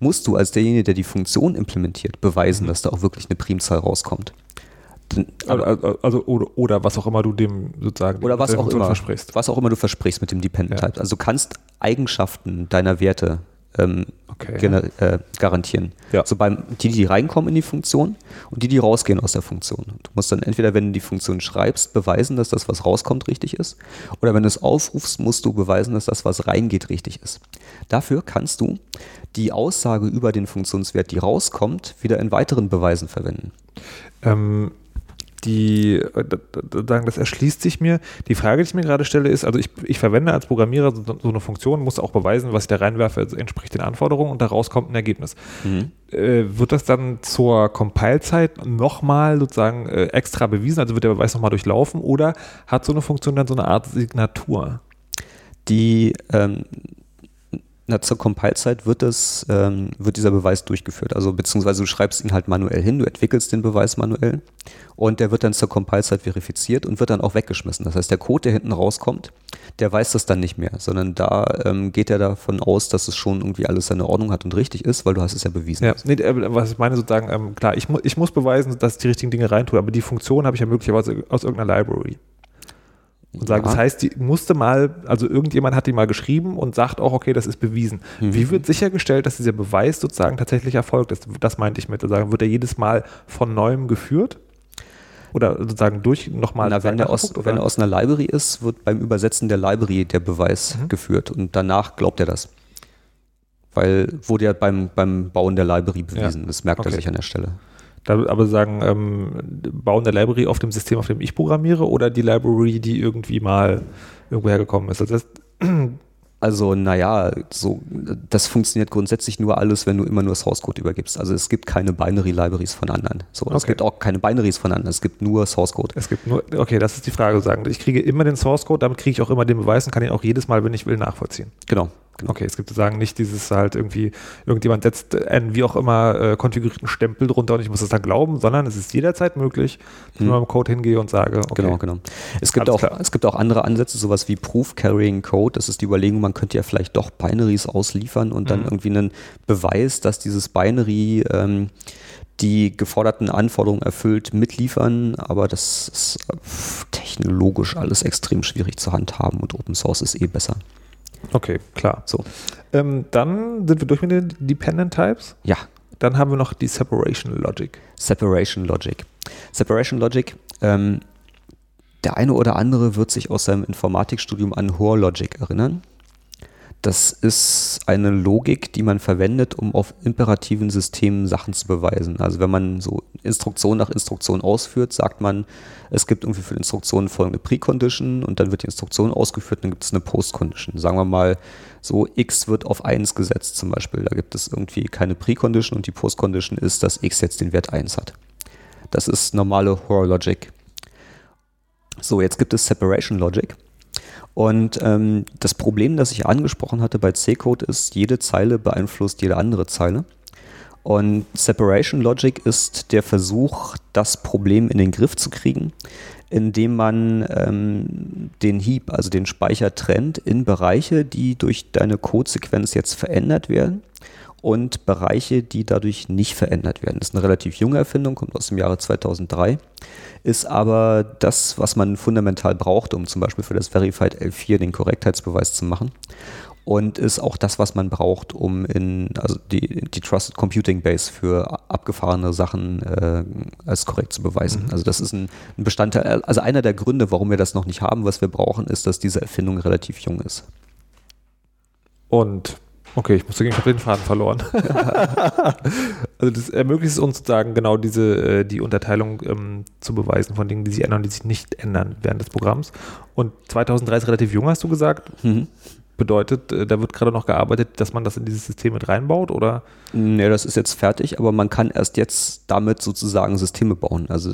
musst du als derjenige, der die Funktion implementiert, beweisen, mhm. dass da auch wirklich eine Primzahl rauskommt. Also, also, also oder, oder, was auch immer du dem sozusagen oder was auch immer versprichst. Was auch immer du versprichst mit dem Dependent ja. Type. Also du kannst Eigenschaften deiner Werte ähm, okay. äh, garantieren. Ja. So beim, die, die reinkommen in die Funktion und die, die rausgehen aus der Funktion. Du musst dann entweder, wenn du die Funktion schreibst, beweisen, dass das, was rauskommt, richtig ist. Oder wenn du es aufrufst, musst du beweisen, dass das, was reingeht, richtig ist. Dafür kannst du die Aussage über den Funktionswert, die rauskommt, wieder in weiteren Beweisen verwenden. Ähm, die, äh, sagen, das erschließt sich mir. Die Frage, die ich mir gerade stelle, ist, also ich, ich verwende als Programmierer so, so, eine Funktion, muss auch beweisen, was ich da reinwerfe, also entspricht den Anforderungen und daraus kommt ein Ergebnis. Mhm. Äh, wird das dann zur Compile-Zeit nochmal sozusagen äh, extra bewiesen, also wird der Beweis nochmal durchlaufen oder hat so eine Funktion dann so eine Art Signatur? Die ähm, na, zur Compile-Zeit wird, ähm, wird dieser Beweis durchgeführt. Also beziehungsweise du schreibst ihn halt manuell hin, du entwickelst den Beweis manuell und der wird dann zur Compile-Zeit verifiziert und wird dann auch weggeschmissen. Das heißt, der Code, der hinten rauskommt, der weiß das dann nicht mehr, sondern da ähm, geht er davon aus, dass es schon irgendwie alles seine Ordnung hat und richtig ist, weil du hast es ja bewiesen. Ja, nee, äh, was ich meine sozusagen, ähm, klar, ich, mu ich muss beweisen, dass ich die richtigen Dinge reintue, aber die Funktion habe ich ja möglicherweise aus irgendeiner Library und sagen, ja. das heißt, die musste mal, also irgendjemand hat die mal geschrieben und sagt auch, okay, das ist bewiesen. Mhm. Wie wird sichergestellt, dass dieser Beweis sozusagen tatsächlich erfolgt ist? Das meinte ich mit, sagen, wird er jedes Mal von neuem geführt? Oder sozusagen durch nochmal. wenn, er aus, wenn er aus einer Library ist, wird beim Übersetzen der Library der Beweis mhm. geführt und danach glaubt er das. Weil wurde ja beim, beim Bauen der Library bewiesen. Ja. Das merkt okay. er sich an der Stelle. Da aber sagen, ähm, bauen der Library auf dem System, auf dem ich programmiere, oder die Library, die irgendwie mal irgendwo hergekommen ist. Also, das, also naja, so, das funktioniert grundsätzlich nur alles, wenn du immer nur Source Code übergibst. Also es gibt keine Binary-Libraries von anderen. So, okay. Es gibt auch keine Binaries von anderen, es gibt nur Source Code. Es gibt nur, okay, das ist die Frage sagen. Ich kriege immer den Source Code, damit kriege ich auch immer den Beweis und kann ihn auch jedes Mal, wenn ich will, nachvollziehen. Genau. Okay, es gibt sozusagen nicht dieses halt irgendwie, irgendjemand setzt einen wie auch immer äh, konfigurierten Stempel drunter und ich muss das dann glauben, sondern es ist jederzeit möglich, dass hm. ich nur im Code hingehe und sage, okay. Genau, genau. Es gibt, auch, es gibt auch andere Ansätze, sowas wie Proof Carrying Code. Das ist die Überlegung, man könnte ja vielleicht doch Binaries ausliefern und dann mhm. irgendwie einen Beweis, dass dieses Binary ähm, die geforderten Anforderungen erfüllt, mitliefern, aber das ist äh, technologisch alles extrem schwierig zu handhaben und Open Source ist eh besser. Okay, klar. So. Ähm, dann sind wir durch mit den Dependent Types. Ja. Dann haben wir noch die Separation Logic. Separation Logic. Separation Logic, ähm, der eine oder andere wird sich aus seinem Informatikstudium an Hoare Logic erinnern. Das ist eine Logik, die man verwendet, um auf imperativen Systemen Sachen zu beweisen. Also wenn man so Instruktion nach Instruktion ausführt, sagt man, es gibt irgendwie für Instruktionen folgende Precondition und dann wird die Instruktion ausgeführt, dann gibt es eine Postcondition. Sagen wir mal, so x wird auf 1 gesetzt zum Beispiel. Da gibt es irgendwie keine Precondition und die Postcondition ist, dass x jetzt den Wert 1 hat. Das ist normale Horror Logic. So, jetzt gibt es Separation Logic. Und ähm, das Problem, das ich angesprochen hatte bei C-Code ist, jede Zeile beeinflusst jede andere Zeile. Und Separation Logic ist der Versuch, das Problem in den Griff zu kriegen, indem man ähm, den Heap, also den Speicher trennt in Bereiche, die durch deine Codesequenz jetzt verändert werden und Bereiche, die dadurch nicht verändert werden. Das ist eine relativ junge Erfindung, kommt aus dem Jahre 2003, ist aber das, was man fundamental braucht, um zum Beispiel für das Verified L4 den Korrektheitsbeweis zu machen und ist auch das, was man braucht, um in also die, die Trusted Computing Base für abgefahrene Sachen äh, als korrekt zu beweisen. Mhm. Also das ist ein, ein, Bestandteil, also einer der Gründe, warum wir das noch nicht haben, was wir brauchen, ist, dass diese Erfindung relativ jung ist. Und okay, ich muss sagen, ich habe den Faden verloren. also das ermöglicht es uns sozusagen genau diese äh, die Unterteilung ähm, zu beweisen von Dingen, die sich ändern und die sich nicht ändern während des Programms. Und 2003 ist relativ jung, hast du gesagt. Mhm bedeutet, äh, da wird gerade noch gearbeitet, dass man das in dieses System mit reinbaut oder? Nee, das ist jetzt fertig, aber man kann erst jetzt damit sozusagen Systeme bauen. Also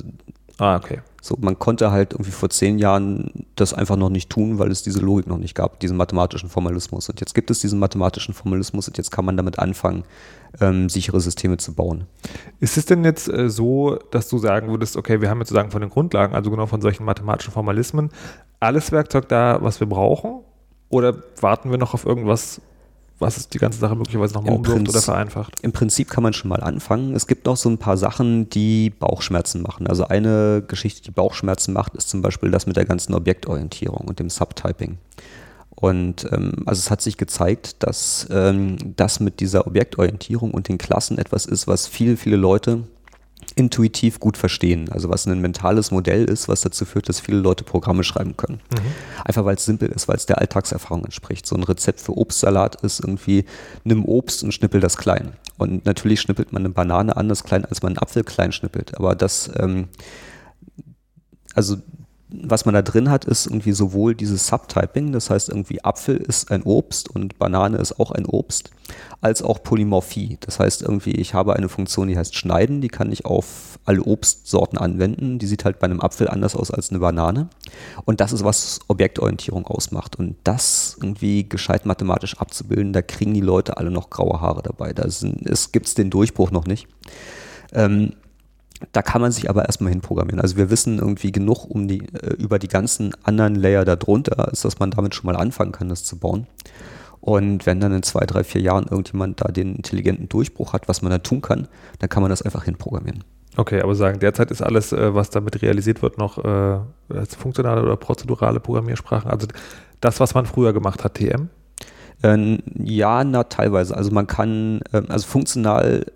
Ah, okay. So, man konnte halt irgendwie vor zehn Jahren das einfach noch nicht tun, weil es diese Logik noch nicht gab, diesen mathematischen Formalismus. Und jetzt gibt es diesen mathematischen Formalismus und jetzt kann man damit anfangen, ähm, sichere Systeme zu bauen. Ist es denn jetzt äh, so, dass du sagen würdest, okay, wir haben jetzt sozusagen von den Grundlagen, also genau von solchen mathematischen Formalismen, alles Werkzeug da, was wir brauchen? Oder warten wir noch auf irgendwas, was es die ganze Sache möglicherweise nochmal umwirft oder vereinfacht? Im Prinzip kann man schon mal anfangen. Es gibt noch so ein paar Sachen, die Bauchschmerzen machen. Also eine Geschichte, die Bauchschmerzen macht, ist zum Beispiel das mit der ganzen Objektorientierung und dem Subtyping. Und ähm, also es hat sich gezeigt, dass ähm, das mit dieser Objektorientierung und den Klassen etwas ist, was viele, viele Leute intuitiv gut verstehen. Also was ein mentales Modell ist, was dazu führt, dass viele Leute Programme schreiben können. Mhm. Einfach weil es simpel ist, weil es der Alltagserfahrung entspricht. So ein Rezept für Obstsalat ist irgendwie, nimm Obst und schnippel das klein. Und natürlich schnippelt man eine Banane anders klein, als man einen Apfel klein schnippelt. Aber das, ähm, also was man da drin hat, ist irgendwie sowohl dieses Subtyping, das heißt irgendwie Apfel ist ein Obst und Banane ist auch ein Obst, als auch Polymorphie. Das heißt irgendwie, ich habe eine Funktion, die heißt schneiden, die kann ich auf alle Obstsorten anwenden. Die sieht halt bei einem Apfel anders aus als eine Banane. Und das ist, was Objektorientierung ausmacht. Und das irgendwie gescheit mathematisch abzubilden, da kriegen die Leute alle noch graue Haare dabei. Da gibt es den Durchbruch noch nicht. Ähm, da kann man sich aber erstmal hinprogrammieren. Also wir wissen irgendwie genug um die, äh, über die ganzen anderen Layer darunter, ist, dass man damit schon mal anfangen kann, das zu bauen. Und wenn dann in zwei, drei, vier Jahren irgendjemand da den intelligenten Durchbruch hat, was man da tun kann, dann kann man das einfach hinprogrammieren. Okay, aber sagen, derzeit ist alles, äh, was damit realisiert wird, noch äh, funktionale oder prozedurale Programmiersprachen. Also das, was man früher gemacht hat, TM? Ähm, ja, na, teilweise. Also man kann, ähm, also funktional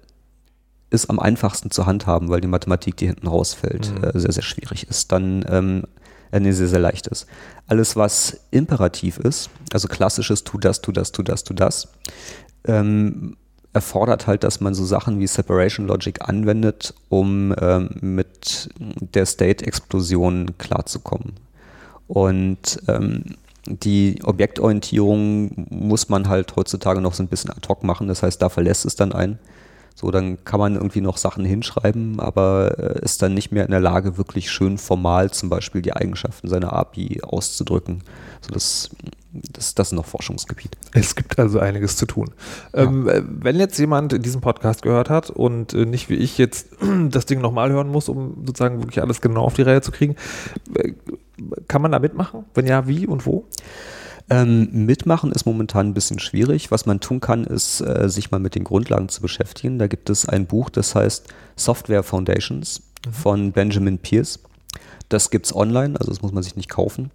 ist am einfachsten zu handhaben, weil die Mathematik, die hinten rausfällt, mhm. äh, sehr, sehr schwierig ist. Dann ähm, äh, nee, sehr, sehr leicht ist. Alles, was imperativ ist, also klassisches tu das, tu das, tu das, tu das, ähm, erfordert halt, dass man so Sachen wie Separation Logic anwendet, um ähm, mit der State-Explosion klarzukommen. Und ähm, die Objektorientierung muss man halt heutzutage noch so ein bisschen ad hoc machen. Das heißt, da verlässt es dann ein. So, dann kann man irgendwie noch Sachen hinschreiben, aber äh, ist dann nicht mehr in der Lage, wirklich schön formal zum Beispiel die Eigenschaften seiner API auszudrücken. So, das, das, das ist noch Forschungsgebiet. Es gibt also einiges zu tun. Ja. Ähm, äh, wenn jetzt jemand diesen Podcast gehört hat und äh, nicht wie ich jetzt das Ding nochmal hören muss, um sozusagen wirklich alles genau auf die Reihe zu kriegen, kann man da mitmachen? Wenn ja, wie und wo? Ähm, mitmachen ist momentan ein bisschen schwierig. Was man tun kann, ist, äh, sich mal mit den Grundlagen zu beschäftigen. Da gibt es ein Buch, das heißt Software Foundations mhm. von Benjamin Pierce. Das gibt es online, also das muss man sich nicht kaufen.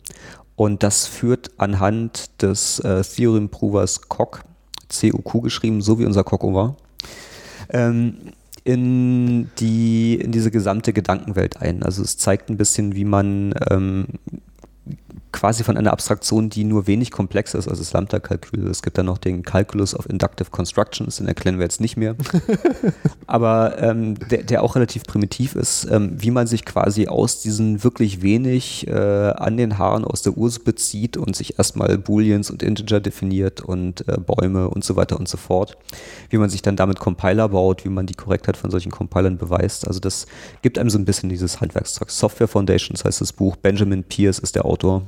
Und das führt anhand des äh, Theorem Provers COC, COQ geschrieben, so wie unser COC war, ähm, in, die, in diese gesamte Gedankenwelt ein. Also es zeigt ein bisschen, wie man ähm, quasi von einer Abstraktion, die nur wenig komplex ist, also das Lambda-Kalkül. Es gibt dann noch den Calculus of Inductive Constructions, den erklären wir jetzt nicht mehr. Aber ähm, der, der, auch relativ primitiv ist, ähm, wie man sich quasi aus diesen wirklich wenig äh, an den Haaren aus der Urse bezieht und sich erstmal Booleans und Integer definiert und äh, Bäume und so weiter und so fort. Wie man sich dann damit Compiler baut, wie man die Korrektheit von solchen Compilern beweist. Also das gibt einem so ein bisschen dieses Handwerkszeug. Software Foundations heißt das Buch. Benjamin Pierce ist der Autor.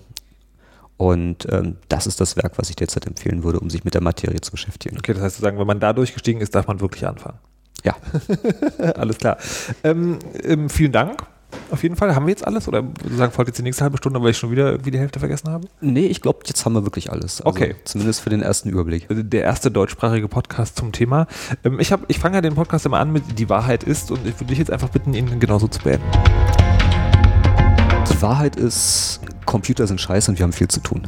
Und ähm, das ist das Werk, was ich derzeit empfehlen würde, um sich mit der Materie zu beschäftigen. Okay, das heißt, sagen, wenn man da durchgestiegen ist, darf man wirklich anfangen. Ja. Alles klar. Ähm, ähm, vielen Dank auf jeden Fall. Haben wir jetzt alles? Oder sagen, folgt jetzt die nächste halbe Stunde, weil ich schon wieder irgendwie die Hälfte vergessen habe? Nee, ich glaube, jetzt haben wir wirklich alles. Also Okay. Zumindest für den ersten Überblick. Der erste deutschsprachige Podcast zum Thema. Ähm, ich hab, ich fange ja den Podcast immer an mit Die Wahrheit ist und ich würde dich jetzt einfach bitten, ihn genauso zu beenden. Die Wahrheit ist, Computer sind scheiße und wir haben viel zu tun.